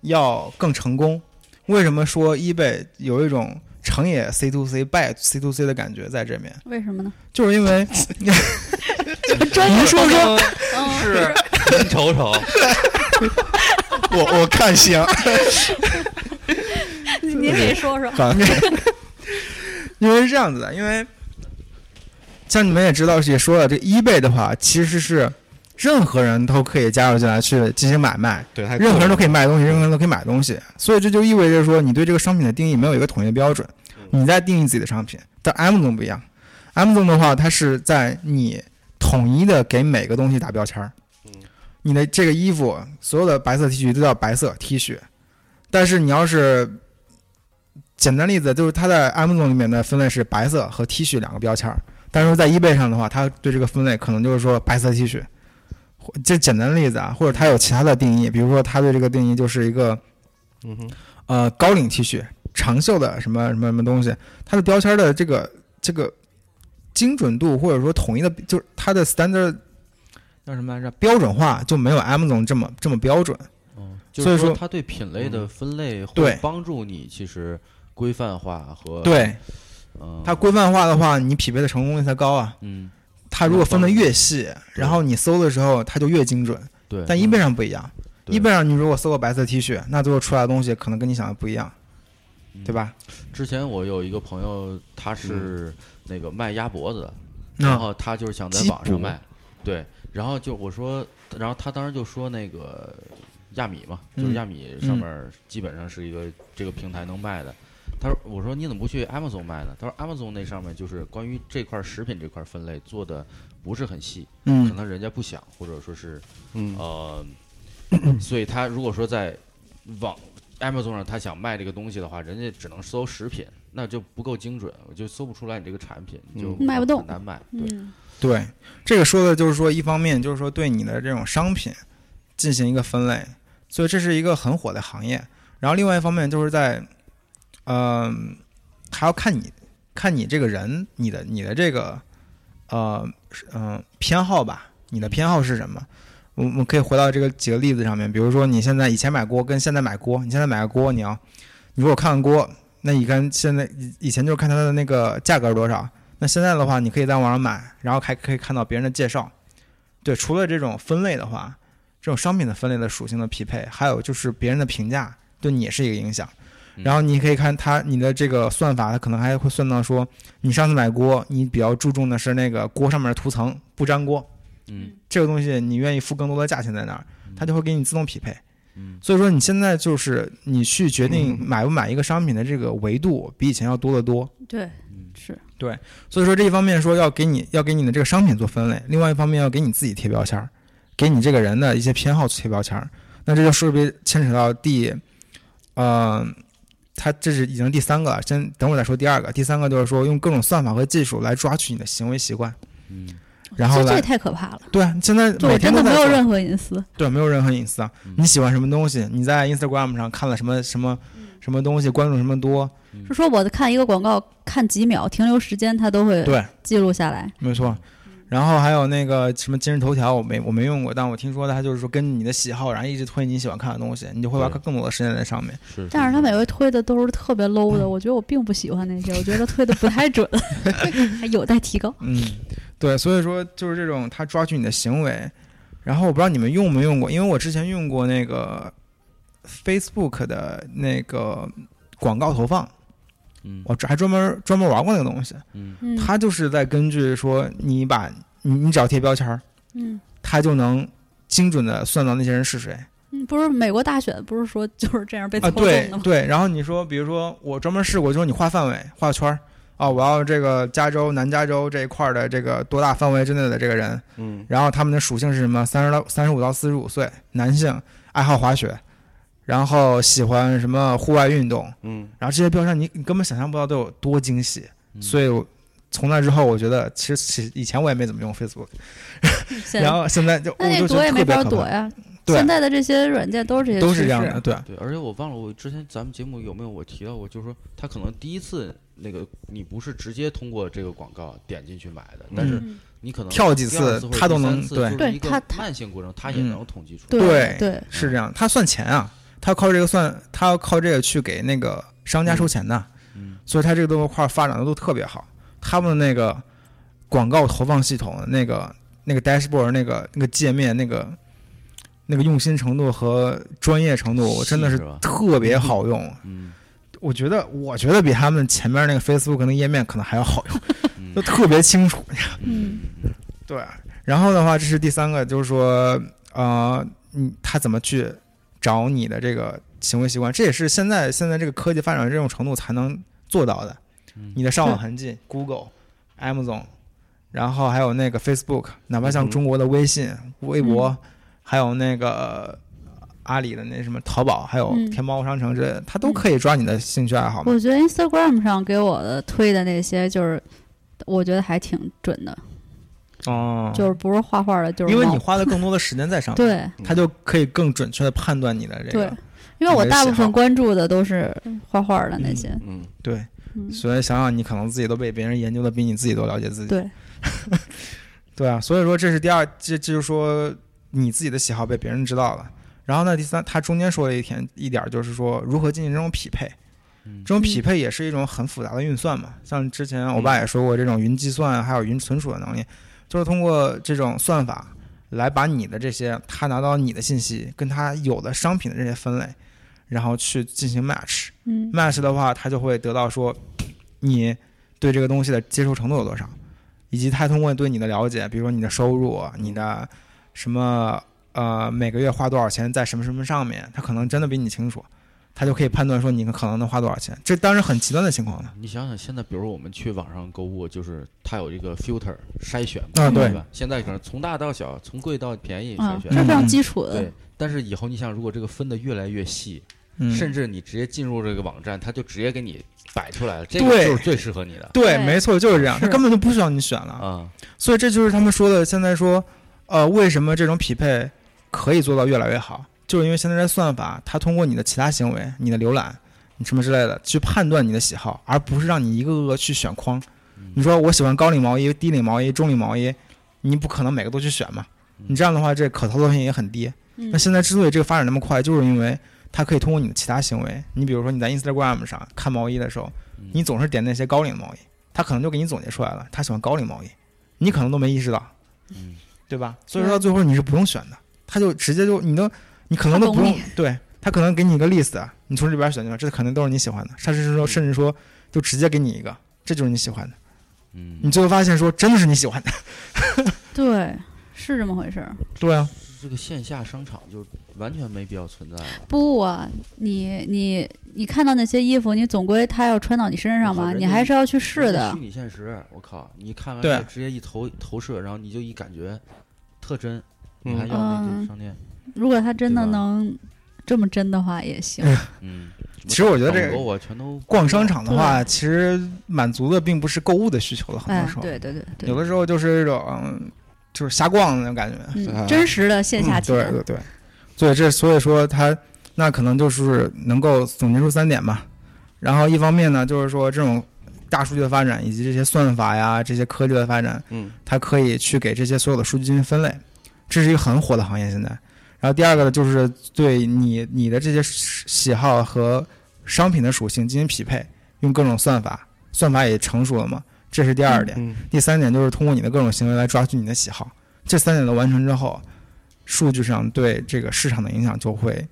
要更成功，为什么说 eBay 有一种成也 C to C 败 C to C 的感觉在这面？为什么呢？就是因为您说 说，嗯，是，您瞅瞅，我我看行，您您给说说。好，因为是这样子的，因为像你们也知道，也说了，这 eBay 的话其实是任何人都可以加入进来去进行买卖，对，任何人都可以卖东西，任何人都可以买东西，所以这就意味着说，你对这个商品的定义没有一个统一的标准，你在定义自己的商品。但 Amazon 不一样，Amazon 的话，它是在你统一的给每个东西打标签儿。你的这个衣服，所有的白色 T 恤都叫白色 T 恤，但是你要是简单例子，就是它在 Amazon 里面的分类是白色和 T 恤两个标签儿，但是在 eBay 上的话，它对这个分类可能就是说白色 T 恤。或这简单的例子啊，或者它有其他的定义，比如说它对这个定义就是一个嗯哼，呃高领 T 恤、长袖的什么什么什么东西，它的标签的这个这个精准度或者说统一的，就是它的 standard 叫什么来着？标准化就没有 Amazon 这么这么标准。嗯，所以说它对品类的分类会帮助你其实规范化和，对。嗯，它规范化的话，你匹配的成功率才高啊。嗯，它如果分的越细，然后你搜的时候它就越精准。对，但 eBay 上不一样。对，eBay 上你如果搜个白色 T 恤，那最后出来的东西可能跟你想的不一样，对吧？之前我有一个朋友，他是那个卖鸭脖子的，然嗯，后他就是想在网上卖，对，然后就我说，然后他当时就说那个亚米嘛，就是嗯。亚米上面基本上是一个这个平台能卖的。他说：“我说你怎么不去 Amazon 卖呢？”他说：“Amazon 那上面就是关于这块食品这块分类做的不是很细，嗯可嗯能人家不想，或者说是嗯，呃，所以他如果说在网 Amazon 上他想卖这个东西的话，人家只能搜食品，那就不够精准，我就搜不出来你这个产品，就嗯卖不动很难卖。对，嗯，对，这个说的就是说，一方面就是说对你的这种商品进行一个分类，所以这是一个很火的行业。然后另外一方面就是在，嗯、还要看你看你这个人，你的你的这个，呃，嗯、偏好吧，你的偏好是什么？我我们可以回到这个几个例子上面，比如说你现在以前买锅跟现在买锅，你现在买个锅，你要你如果看锅，那你看现在以以前就是看它的那个价格是多少，那现在的话，你可以在网上买，然后还可以看到别人的介绍。对，除了这种分类的话，这种商品的分类的属性的匹配，还有就是别人的评价对你也是一个影响。嗯。然后你可以看它你的这个算法，它可能还会算到说，你上次买锅，你比较注重的是那个锅上面的涂层不粘锅，嗯。这个东西你愿意付更多的价钱在那儿，它就会给你自动匹配。嗯。所以说你现在就是你去决定买不买一个商品的这个维度，比以前要多得多。对，是，对，所以说这一方面说要给你要给你的这个商品做分类，另外一方面要给你自己贴标签儿，给你这个人的一些偏好贴标签儿。那这就顺便牵扯到第，呃，它这是已经第三个了，先等会儿再说第二个。第三个就是说用各种算法和技术来抓取你的行为习惯，嗯然后来这这太可怕了，对啊，现在就我每天都在做真的没有任何隐私。对，没有任何隐私啊。嗯你喜欢什么东西？你在 Instagram 上看了什么什么什么东西，关注什么多？是说我看一个广告看几秒，停留时间它都会对，记录下来。没错。然后还有那个什么今日头条，我没我没用过，但我听说它就是说根据你的喜好，然后一直推你喜欢看的东西，你就会花更多的时间在上面。是，但是他每回推的都是特别 low 的，我觉得我并不喜欢那些，我觉得推的不太准，还 有待提高。嗯，对，所以说就是这种它抓取你的行为。然后我不知道你们用没用过，因为我之前用过那个 Facebook 的那个广告投放，嗯我这还专门专门玩过那个东西。嗯嗯，它就是在根据说你把你你只要贴标签儿，嗯它就能精准的算到那些人是谁嗯，不是美国大选不是说就是这样被啊。操纵的吗？对对，然后你说，比如说我专门试过，就是你画范围画圈儿啊，我要这个加州南加州这一块儿的这个多大范围之内的这个人，嗯然后他们的属性是什么？三十到三十五到四十五岁，男性，爱好滑雪，然后喜欢什么户外运动，嗯。然后这些标签你你根本想象不到都有多惊喜。嗯。所以我从那之后，我觉得其实其实以前我也没怎么用 Facebook，然后现在就那躲也没法躲呀。对。现在的这些软件都是这些都是这样的，对。对，而且我忘了我之前咱们节目有没有我提到过，就是说他可能第一次那个你不是直接通过这个广告点进去买的，但是嗯你可能跳几次他都能对一个对。他他慢性过程，他也嗯能统计出来。对。对。对，是这样，他算钱啊，他靠这个算，他要靠这个去给那个商家收钱的，嗯。所以他这个块发展的都特别好。他们的那个广告投放系统，那个那个 dashboard 那个那个界面，那个那个用心程度和专业程度，真的是特别好用。嗯。我觉得，我觉得比他们前面那个 Facebook 那个页面可能还要好用，嗯。就特别清楚。嗯。对，然后的话，这是第三个，就是说，呃，嗯，他怎么去找你的这个行为习惯，这也是现在现在这个科技发展这种程度才能做到的。嗯。你的上网 痕迹，Google、Amazon，然后还有那个 Facebook，哪怕像中国的微信、微博，嗯。还有那个阿里的那什么淘宝，还有嗯。天猫商城之类的，它都可以抓你的兴趣爱好。我觉得 Instagram 上给我的推的那些，就是我觉得还挺准的，哦，就是不是画画的，就是因为你花的更多的时间在上 面，对他就可以更准确的判断你的这个对个，因为我大部分关注的都是画画的那些，嗯，对。嗯，所以想想，你可能自己都被别人研究的比你自己都了解自己。对，对啊，所以说这是第二，这这就是说你自己的喜好被别人知道了。然后呢，第三，他中间说了一点一点，就是说如何进行这种匹配。嗯这种匹配也是一种很复杂的运算嘛。像之前我爸也说过，这种云计算还有云存储的能力，就是通过这种算法来把你的这些他拿到你的信息跟他有的商品的这些分类，然后去进行 match。嗯 match 的话，他就会得到说你对这个东西的接受程度有多少，以及他通过对你的了解，比如说你的收入、你的什么呃每个月花多少钱在什么什么上面，他可能真的比你清楚，他就可以判断说你可能能花多少钱。这当然很极端的情况了。你想想，现在比如我们去网上购物，就是它有一个 filter 筛选啊对吧？现在可能从大到小，从贵到便宜啊筛，选。这是非常基础的对，，但是以后你想，如果这个分的越来越细，嗯，甚至你直接进入这个网站，它就直接给你摆出来了，这个就是最适合你的对，对没错，就是这样，他根本就不需要你选了。啊。所以这就是他们说的，现在说，呃，为什么这种匹配可以做到越来越好，就是因为现在这算法，它通过你的其他行为、你的浏览、你什么之类的，去判断你的喜好，而不是让你一个个去选框。你说我喜欢高领毛衣、低领毛衣、中领毛衣，你不可能每个都去选嘛？你这样的话，这可操作性也很低。嗯那现在之所以这个发展那么快，就是因为它可以通过你的其他行为，你比如说你在 Instagram 上看毛衣的时候，嗯你总是点那些高领毛衣，它可能就给你总结出来了，他喜欢高领毛衣，你可能都没意识到，嗯对吧？所以说到最后你是不用选的，他就直接就你都你可能都不用他对他可能给你一个 list，你从这里边选去，这肯定都是你喜欢的，甚至说甚至说就直接给你一个，这就是你喜欢的，嗯你最后发现说真的是你喜欢的，对，是这么回事儿。对啊，这个线下商场就完全没必要存在了。不啊，你你你看到那些衣服，你总归它要穿到你身上吧，你还是要去试的虚。拟现实，我靠！你看完对直接一投投射，然后你就一感觉特真，你还嗯要那嗯个商店？如果他真的能这么真的话，也行。嗯，其实我觉得这个网购啊全都逛商场的话，其实满足的并不是购物的需求了，很哎多时，候，对对对对，有的时候就是一种嗯就是瞎逛的那种感觉，嗯，真实的线下嗯体验。对对对，所以这所以说他那可能就是能够总结出三点吧。然后一方面呢，就是说这种大数据的发展以及这些算法呀、这些科技的发展，嗯，它可以去给这些所有的数据进行分类，这是一个很火的行业现在。然后第二个呢，就是对你你的这些喜好和商品的属性进行匹配，用各种算法，算法也成熟了嘛，这是第二点。嗯第三点就是通过你的各种行为来抓取你的喜好，这三点都完成之后，数据上对这个市场的影响就会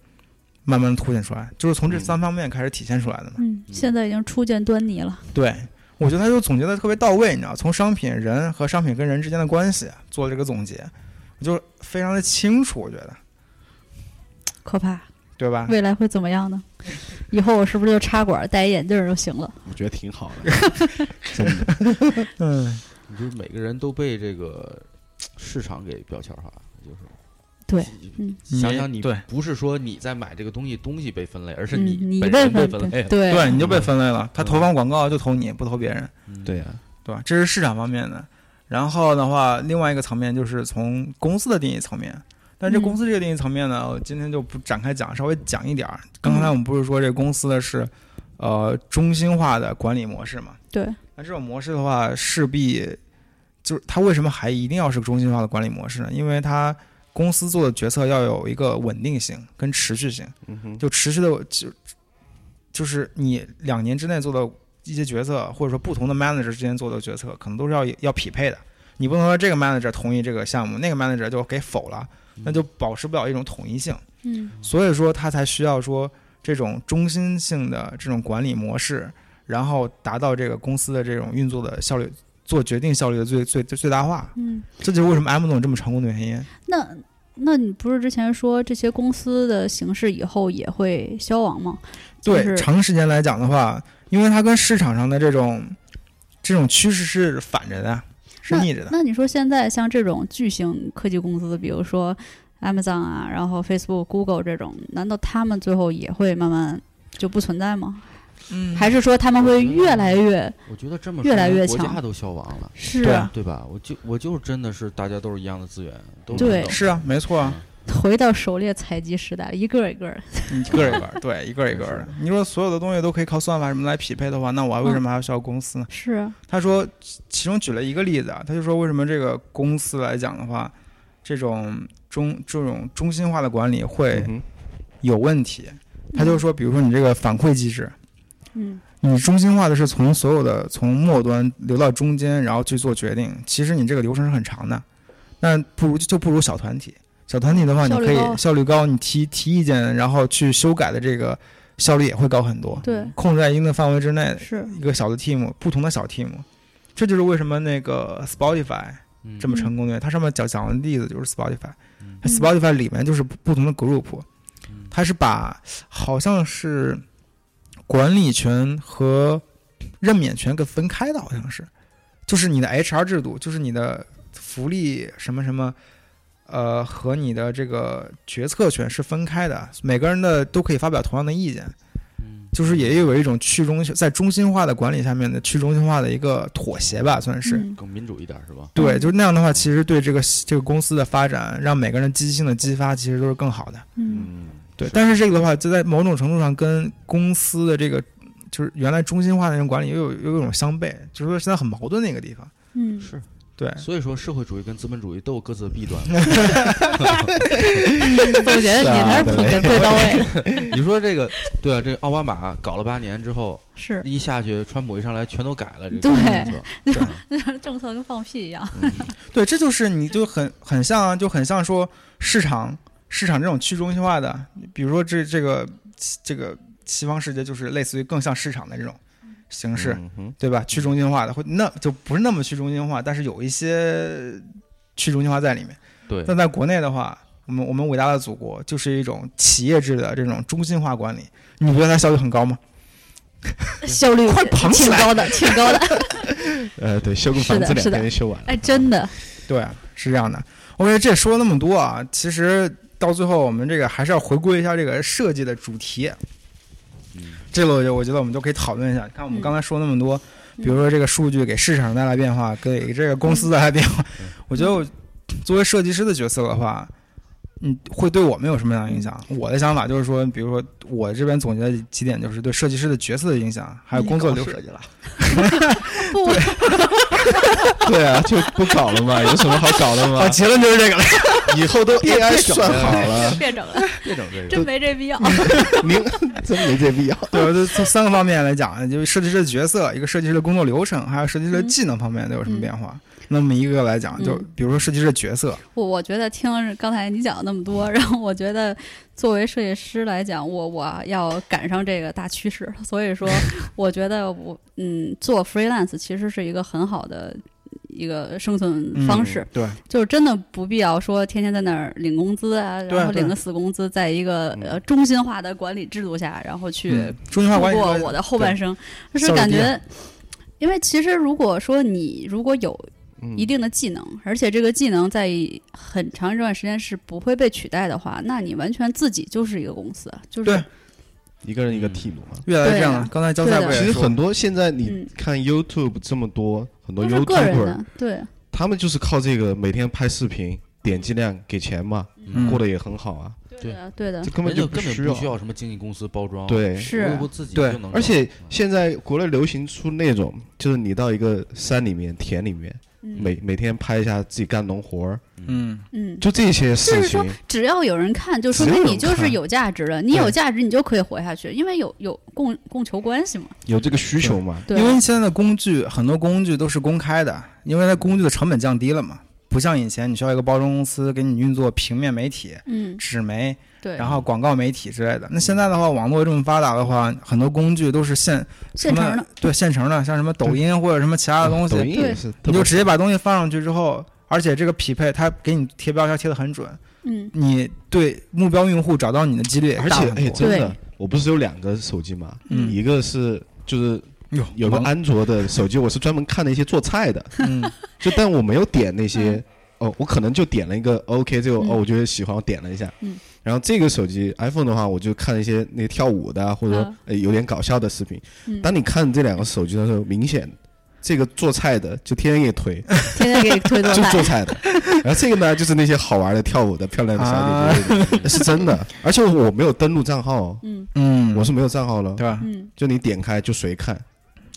慢慢的凸显出来，就是从这三方面开始体现出来的嘛。嗯，现在已经初见端倪了。对，我觉得他就总结的特别到位，你知道，从商品、人和商品跟人之间的关系做了这个总结，就非常的清楚，我觉得，可怕，对吧？未来会怎么样呢？以后我是不是就插管戴一眼镜就行了？我觉得挺好的，真的。嗯，你就是每个人都被这个市场给标签化，就是对，嗯想想你对不是说你在买这个东西，东西被分类，而是嗯，你你被分分类了。对对，你就被分类了，他嗯投放广告就投你，不投别人。嗯对呀，对吧？这是市场方面的。然后的话，另外一个层面就是从公司的定义层面。但这嗯公司这个定义层面呢，我今天就不展开讲，稍微讲一点儿。刚才我们不是说这公司的是，呃，中心化的管理模式嘛？对，那这种模式的话，势必就是它为什么还一定要是个中心化的管理模式呢？因为它公司做的决策要有一个稳定性跟持续性，嗯哼，就持续的就就是你两年之内做的一些决策，或者说不同的 manager 之间做的决策，可能都是要要匹配的。你不能说这个 manager 同意这个项目，那个 manager 就给否了，那就保持不了一种统一性。嗯所以说它才需要说这种中心性的这种管理模式，然后达到这个公司的这种运作的效率，做决定效率的最最最最大化。嗯，这就是为什么 Amazon 这么成功的原因。那那你不是之前说这些公司的形式以后也会消亡吗？对，就是长时间来讲的话，因为它跟市场上的这种这种趋势是反着的，是逆着的。那你说现在像这种巨型科技公司，比如说 Amazon 啊，然后 Facebook、Google 这种，难道他们最后也会慢慢就不存在吗？嗯还是说他们会越来越我觉得这么越来越强国家都消亡了，是啊？对吧？我就我就是真的是大家都是一样的资源，都对是啊，没错啊，回到狩猎采集时代，一个一个的。一个一个儿，对，一个一个的。你说所有的东西都可以靠算法什么来匹配的话，那我还为什么还要需要公司呢？是啊，他说，其中举了一个例子啊，他就说为什么这个公司来讲的话，这种中这种中心化的管理会有问题。他就说，比如说你这个反馈机制，嗯你中心化的是从所有的从末端流到中间，然后去做决定。其实你这个流程是很长的，那不如就不如小团体。小团体的话，你可以效率高率高，你提提意见，然后去修改的这个效率也会高很多。对，控制在一定的范围之内，是。一个小的 team，不同的小 team，这就是为什么那个 Spotify 嗯。这么成功的。它上面讲讲的例子就是 Spotify，嗯。它 Spotify 里面就是不不同的 group，嗯。它是把好像是管理权和任免权给分开的，好像是，就是你的 HR 制度，就是你的福利什么什么。呃，和你的这个决策权是分开的，每个人的都可以发表同样的意见，嗯就是也有一种去中心，在中心化的管理下面的去中心化的一个妥协吧，算是。嗯更民主一点是吧？对，嗯就是那样的话，其实对这个这个公司的发展，让每个人积极性的激发，其实都是更好的。嗯嗯，对，但是这个的话，就在某种程度上跟公司的这个就是原来中心化的那种管理又有又有一种相悖，就是说现在很矛盾的一个地方。嗯，是，对，所以说社会主义跟资本主义都有各自的弊端。我觉得你那儿捧的最到位，你说这个，对啊，这个奥巴马搞了八年之后，是一下去，川普一上来全都改了这政策。政策跟放屁一样。嗯对，这就是你就很很像，就很像说市场市场这种去中心化的，比如说这这个这个西方世界就是类似于更像市场的这种形式，嗯，对吧？去中心化的，会那就不是那么去中心化，但是有一些去中心化在里面。对，但在国内的话，我们我们伟大的祖国就是一种企业制的这种中心化管理，你不觉得它效率很高吗？效率快捧起来挺高的，挺高的。呃，对，修个房子两天就修完了。哎，真的，对，是这样的。OK，这说了那么多啊，其实到最后我们这个还是要回归一下这个设计的主题。嗯这个我觉我觉得我们就可以讨论一下。看我们嗯。刚才说那么多，比如说这个数据给市场带来变化，给这个公司带来变化，我觉得我作为设计师的角色的话，嗯，会对我们有什么样的影响？我的想法就是说，比如说我这边总结的几点，就是对设计师的角色的影响，还有工作流程。计了，不，对啊，就不搞了嘛，有什么好搞的吗？啊？结论就是这个了。以后都别 AI 算好了，别整了，别整这个。真没这必要。您真没这必要。对，我就从三个方面来讲，就是设计师的角色，一个设计师的工作流程，还有设计师的技能方面都有什么变化。那么一个个来讲，就嗯。比如说设计师的角色，我我觉得听刚才你讲了那么多，然后我觉得作为设计师来讲，我我要赶上这个大趋势，所以说 我觉得我嗯做 freelance 其实是一个很好的一个生存方式，对，就是真的不必要说天天在那儿领工资啊，然后领个死工资，在一个嗯呃中心化的管理制度下，然后去度过我的后半生，就是感觉。因为其实，如果说你如果有嗯一定的技能，而且这个技能在很长一段时间是不会被取代的话，那你完全自己就是一个公司，就是对。一个人一个嗯 team 嘛。越来越这样了啊。刚才交赛对的。不也说。其实很多现在你嗯。看 YouTube 这么多，很多 YouTuber，对，他们就是靠这个每天拍视频，点击量给钱嘛，嗯。过得也很好啊。对的，对。的。这，根本就根本需不需要什么经纪公司包装，对，是。对。就能搞。而且现在国内流行出那种，就是你到一个山里面、田里面，嗯每每天拍一下自己干农活儿，嗯，嗯，就这些事情。就是说情。只要有人看，就说明你就是有价值的，你有价值，你就可以活下去，因为有有供供求关系嘛。有这个需求嘛？对，因为现在的工具很多工具都是公开的，因为它工具的成本降低了嘛，不像以前你需要一个包装公司给你运作平面媒体、嗯，纸媒，对，然后广告媒体之类的。那现在的话，网络这么发达的话，很多工具都是现什么现成的，对现成的，像什么抖音或者什么其他的东西，抖音也是，你就直接把东西放上去之后，而且这个匹配它给你贴标签贴的很准，嗯，你对目标用户找到你的几率也而且哎。真的对，我不是有两个手机嘛，嗯一个是就是哟有个安卓的手机，我是专门看那些做菜的，嗯。就但我没有点那些，哦，我可能就点了一个 OK，这个嗯。哦，我觉得喜欢，我点了一下，嗯，然后这个手机 iPhone 的话，我就看一些那跳舞的啊，或者说啊。呃有点搞笑的视频。嗯。当你看这两个手机的时候，明显这个做菜的就天天给推，天天给你推做 就做菜，的，然后这个呢就是那些好玩的跳舞的漂亮的小姐姐，是真的，而且我没有登录账号。哦，嗯。嗯，我是没有账号了，对吧？嗯，就你点开就谁看，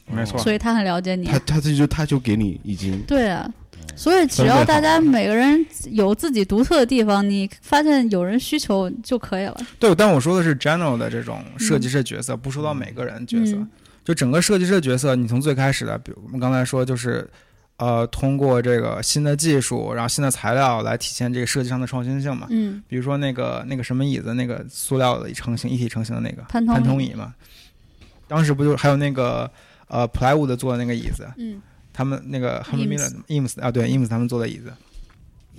没错。所以他很了解你他。他这就他就给你已经对啊，所以只要大家每个人有自己独特的地方，你发现有人需求就可以了。对，但我说的是 general 的这种设计师角色，不说到每个人角色。嗯就整个设计师角色，你从最开始的，比如我们刚才说，就是呃，通过这个新的技术，然后新的材料来体现这个设计上的创新性嘛。嗯比如说那个那个什么椅子，那个塑料的成型一体成型的那个潘通椅嘛，当时不就还有那个呃 plywood 做的那个椅子，嗯他们那个他们 Eames Eames 啊，对 Eames 他们做的椅子，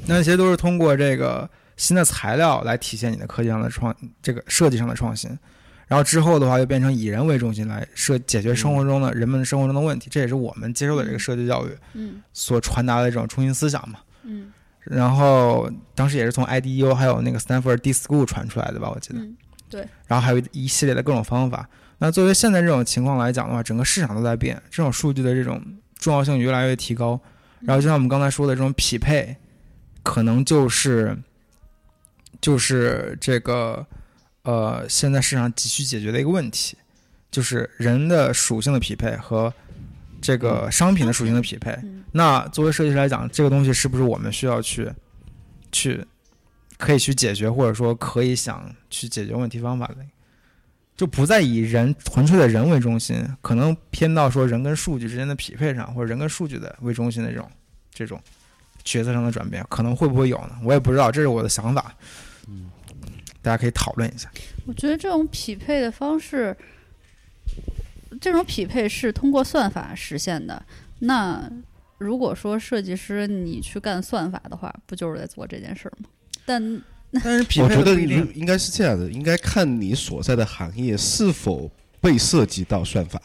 那些都是通过这个新的材料来体现你的科技上的创，这个设计上的创新。然后之后的话，又变成以人为中心来设解决生活中的、人们生活中的问题，这也是我们接受的这个设计教育嗯所传达的这种中心思想嘛。嗯然后当时也是从 IDEO 还有那个 Stanford D School 传出来的吧，我记得。嗯然后还有一系列的各种方法。那作为现在这种情况来讲的话，整个市场都在变，这种数据的这种重要性越来越提高。然后就像我们刚才说的这种匹配，可能就是就是这个呃，现在市场急需解决的一个问题，就是人的属性的匹配和这个商品的属性的匹配。嗯那作为设计师来讲，这个东西是不是我们需要去去可以去解决，或者说可以想去解决问题方法的？就不再以人纯粹的人为中心，可能偏到说人跟数据之间的匹配上，或者人跟数据的为中心的这种这种角色上的转变，可能会不会有呢？我也不知道，这是我的想法。嗯，大家可以讨论一下。我觉得这种匹配的方式，这种匹配是通过算法实现的。那如果说设计师你去干算法的话，不就是在做这件事儿吗？但 但是匹配我觉得的不一定，应该是这样的，应该看你所在的行业是否被涉及到算法。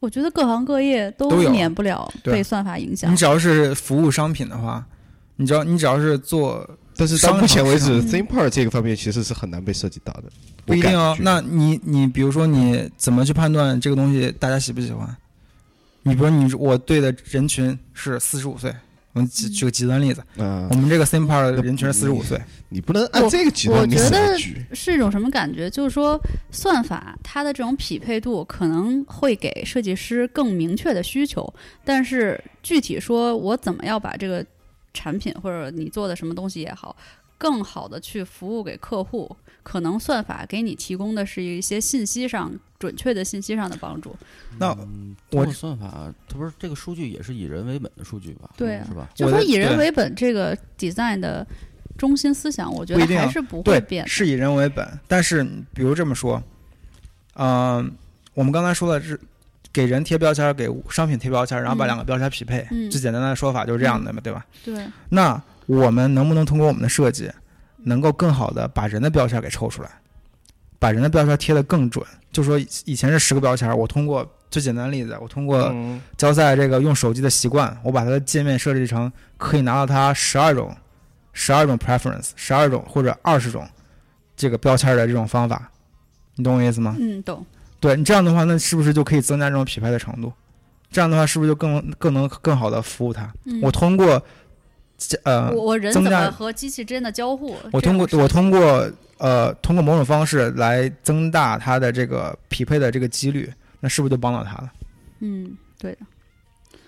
我觉得各行各业都免不了被算法影响你。只要是服务商品的话，你只要你只要是做但是到目前为止商场，theme park 这个方面其实是很难被涉及到的。不一定哦那你你比如说你怎么去判断这个东西大家喜不喜欢？你比如说你我对的人群是四十五岁，我们举举个极端例子，嗯我，们这个的人群是四十五岁，你不能按这个极端例子我觉得。是一种什么感觉？就是说，算法它的这种匹配度可能会给设计师更明确的需求，但是具体说我怎么要把这个产品或者你做的什么东西也好，更好的去服务给客户，可能算法给你提供的是一些信息上准确的信息上的帮助。那嗯我算法，它不是这个数据也是以人为本的数据吧？对啊是吧？就说以人为本这个 design 的中心思想，我觉得还是不会对变，的。是以人为本。但是比如这么说，嗯、我们刚才说的是给人贴标签儿，给商品贴标签儿，然后把嗯两个标签儿匹配，嗯最简单的说法就是这样的嘛，对吧？对，那我们能不能通过我们的设计，能够更好的把人的标签给抽出来，把人的标签贴得更准？就说以以前是十个标签，我通过最简单的例子，我通过嗯交赛这个用手机的习惯，我把它的界面设置成可以拿到它十二种、十二种 preference、十二种或者二十种这个标签的这种方法，你懂我意思吗？嗯，懂。对你这样的话，那是不是就可以增加这种匹配的程度？这样的话，是不是就更更能更好的服务它？嗯、我通过呃，我我人怎么和机器之间的交互？我通过我通过呃通过某种方式来增大它的这个匹配的这个几率，那是不是就帮到他了？嗯，对的。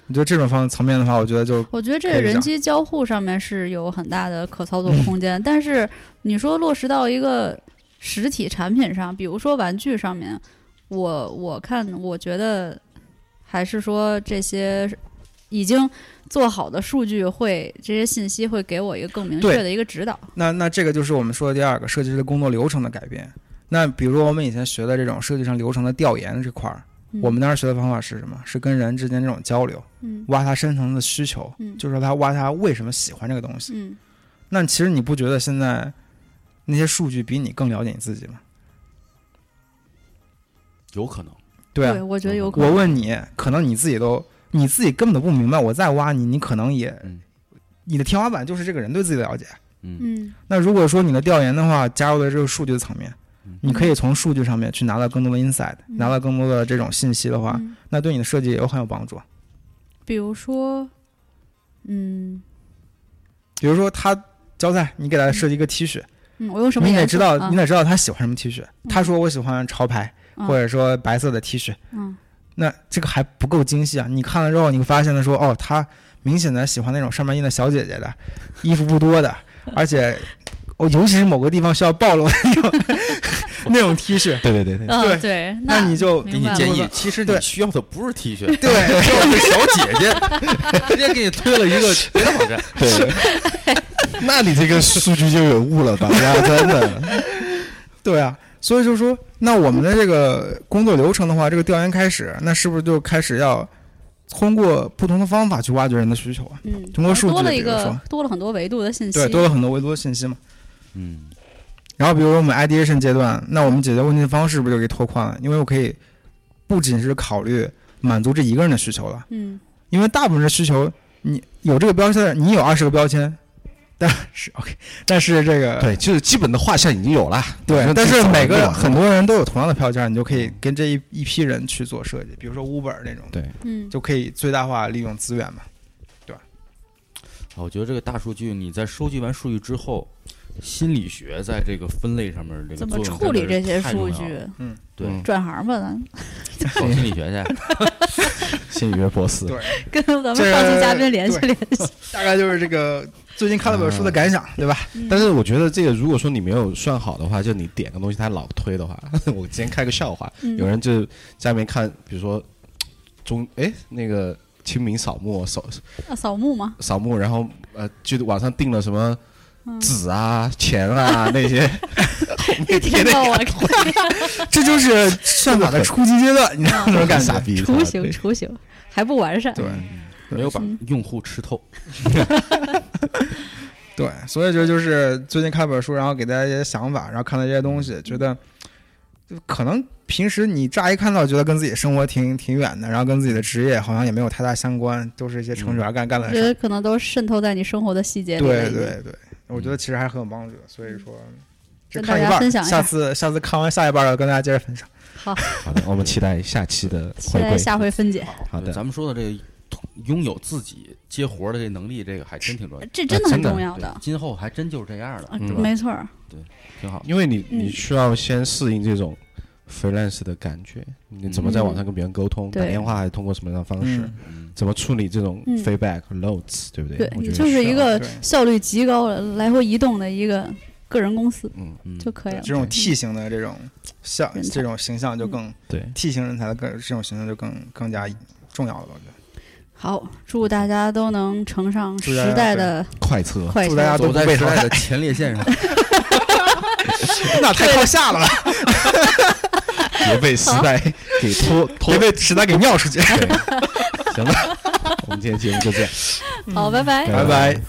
你觉得这种方层面的话，我觉得就我觉得这个人机交互上面是有很大的可操作空间，但是你说落实到一个实体产品上，比如说玩具上面，我我看我觉得还是说这些已经做好的数据会这些信息会给我一个更明确的一个指导。那那这个就是我们说的第二个设计师的工作流程的改变。那比如我们以前学的这种设计上流程的调研这块儿，嗯我们当时学的方法是什么？是跟人之间这种交流，嗯挖他深层的需求，嗯就是说他挖他为什么喜欢这个东西。嗯，那其实你不觉得现在那些数据比你更了解你自己吗？有可能。对啊，对，我觉得有可能。我问你，可能你自己都你自己根本都不明白，我再挖你，你可能也、嗯。你的天花板就是这个人对自己的了解。嗯。嗯。那如果说你的调研的话，加入了这个数据的层面嗯，你可以从数据上面去拿到更多的 insight，、嗯。拿到更多的这种信息的话，嗯，那对你的设计也有很有帮助。比如说，嗯。比如说他交代你给他设计一个 T 恤，嗯，我用什么颜色？你得知道，啊你得知道他喜欢什么 T 恤。嗯他说我喜欢潮牌，嗯。或者说白色的 T 恤，嗯那这个还不够精细啊！你看了之后，你会发现的说，哦，他明显的喜欢那种上面印的小姐姐的，衣服不多的，而且，哦，尤其是某个地方需要暴露的那种 那种 T 恤，对对对对，嗯对对，那你就给你建议，其实你需要的不是 T 恤，对。需要的是小姐姐，直接给你推了一个别的网站。对，那你这个数据就有误了大家，真的，对啊，所以就说，那我们的这个工作流程的话，这个调研开始，那是不是就开始要通过不同的方法去挖掘人的需求啊？嗯，通过数据多了一个比如说多了很多维度的信息，对，多了很多维度的信息嘛。嗯，然后比如说我们 ideation 阶段，那我们解决问题的方式不就给拓宽了？因为我可以不仅是考虑满足这一个人的需求了，嗯因为大部分的需求，你有这个标签，你有二十个标签，但是 OK，但是这个对，就是基本的画像已经有了，对，但是每个很多多人都有同样的票价，你就可以跟这一一批人去做设计，比如说 Uber 那种，对，嗯，就可以最大化利用资源嘛。对我觉得这个大数据，你在收集完数据之后，心理学在这个分类上面这个怎么处理这些数据？嗯？对，嗯转行吧，咱搞心理学去。心理学博士，对。跟咱们这上期嘉宾联系联系。大概就是这个最近看了本书的感想，对吧？但是我觉得这个，如果说你没有算好的话，就你点个东西它老推的话，我之前开个笑话，嗯。有人就在那边看，比如说中哎那个清明扫墓扫啊，扫墓吗？扫墓，然后呃就网上订了什么嗯。纸啊、钱啊 那些，后面贴那天到我这就是算法的初级阶段，你知道那种感觉。傻逼，雏形雏形还不完善。对没有把嗯用户吃透。对，所以这就是最近看本书，然后给大家一些想法，然后看到这些东西，觉得就可能平时你乍一看到觉得跟自己生活挺挺远的，然后跟自己的职业好像也没有太大相关，都是一些程序员干干的事觉得可能都渗透在你生活的细节里。对对对，我觉得其实还很有帮助的。所以说，这看一半下下次下次看完下一半了，跟大家接着分享。好好的，我们期待下期的回期待归。下回分解。好的，咱们说的这个拥有自己接活的这能力，这个还真挺重要。这真的很重要的，今后还真就是这样的，嗯？没错对。挺好。因为你嗯你需要先适应这种 freelance 的感觉，你怎么在网上跟别人沟通，打电话还是通过什么样的方式，怎么处理这种嗯 feedback notes，对不对？对你我觉得就是一个效率极高的来回移动的一个个人公司嗯，嗯就可以了。这种 T 型的这种像这种形象就更对，T 型人才的更这种形象就更更加重要了，我觉得。好，祝大家都能乘上时代的快车快祝大家车。走在时代的前列线上。那太靠下了吧，别被时代给拖拖别被时代给尿出去。行了，我们今天节目就这样。好，拜拜。拜拜。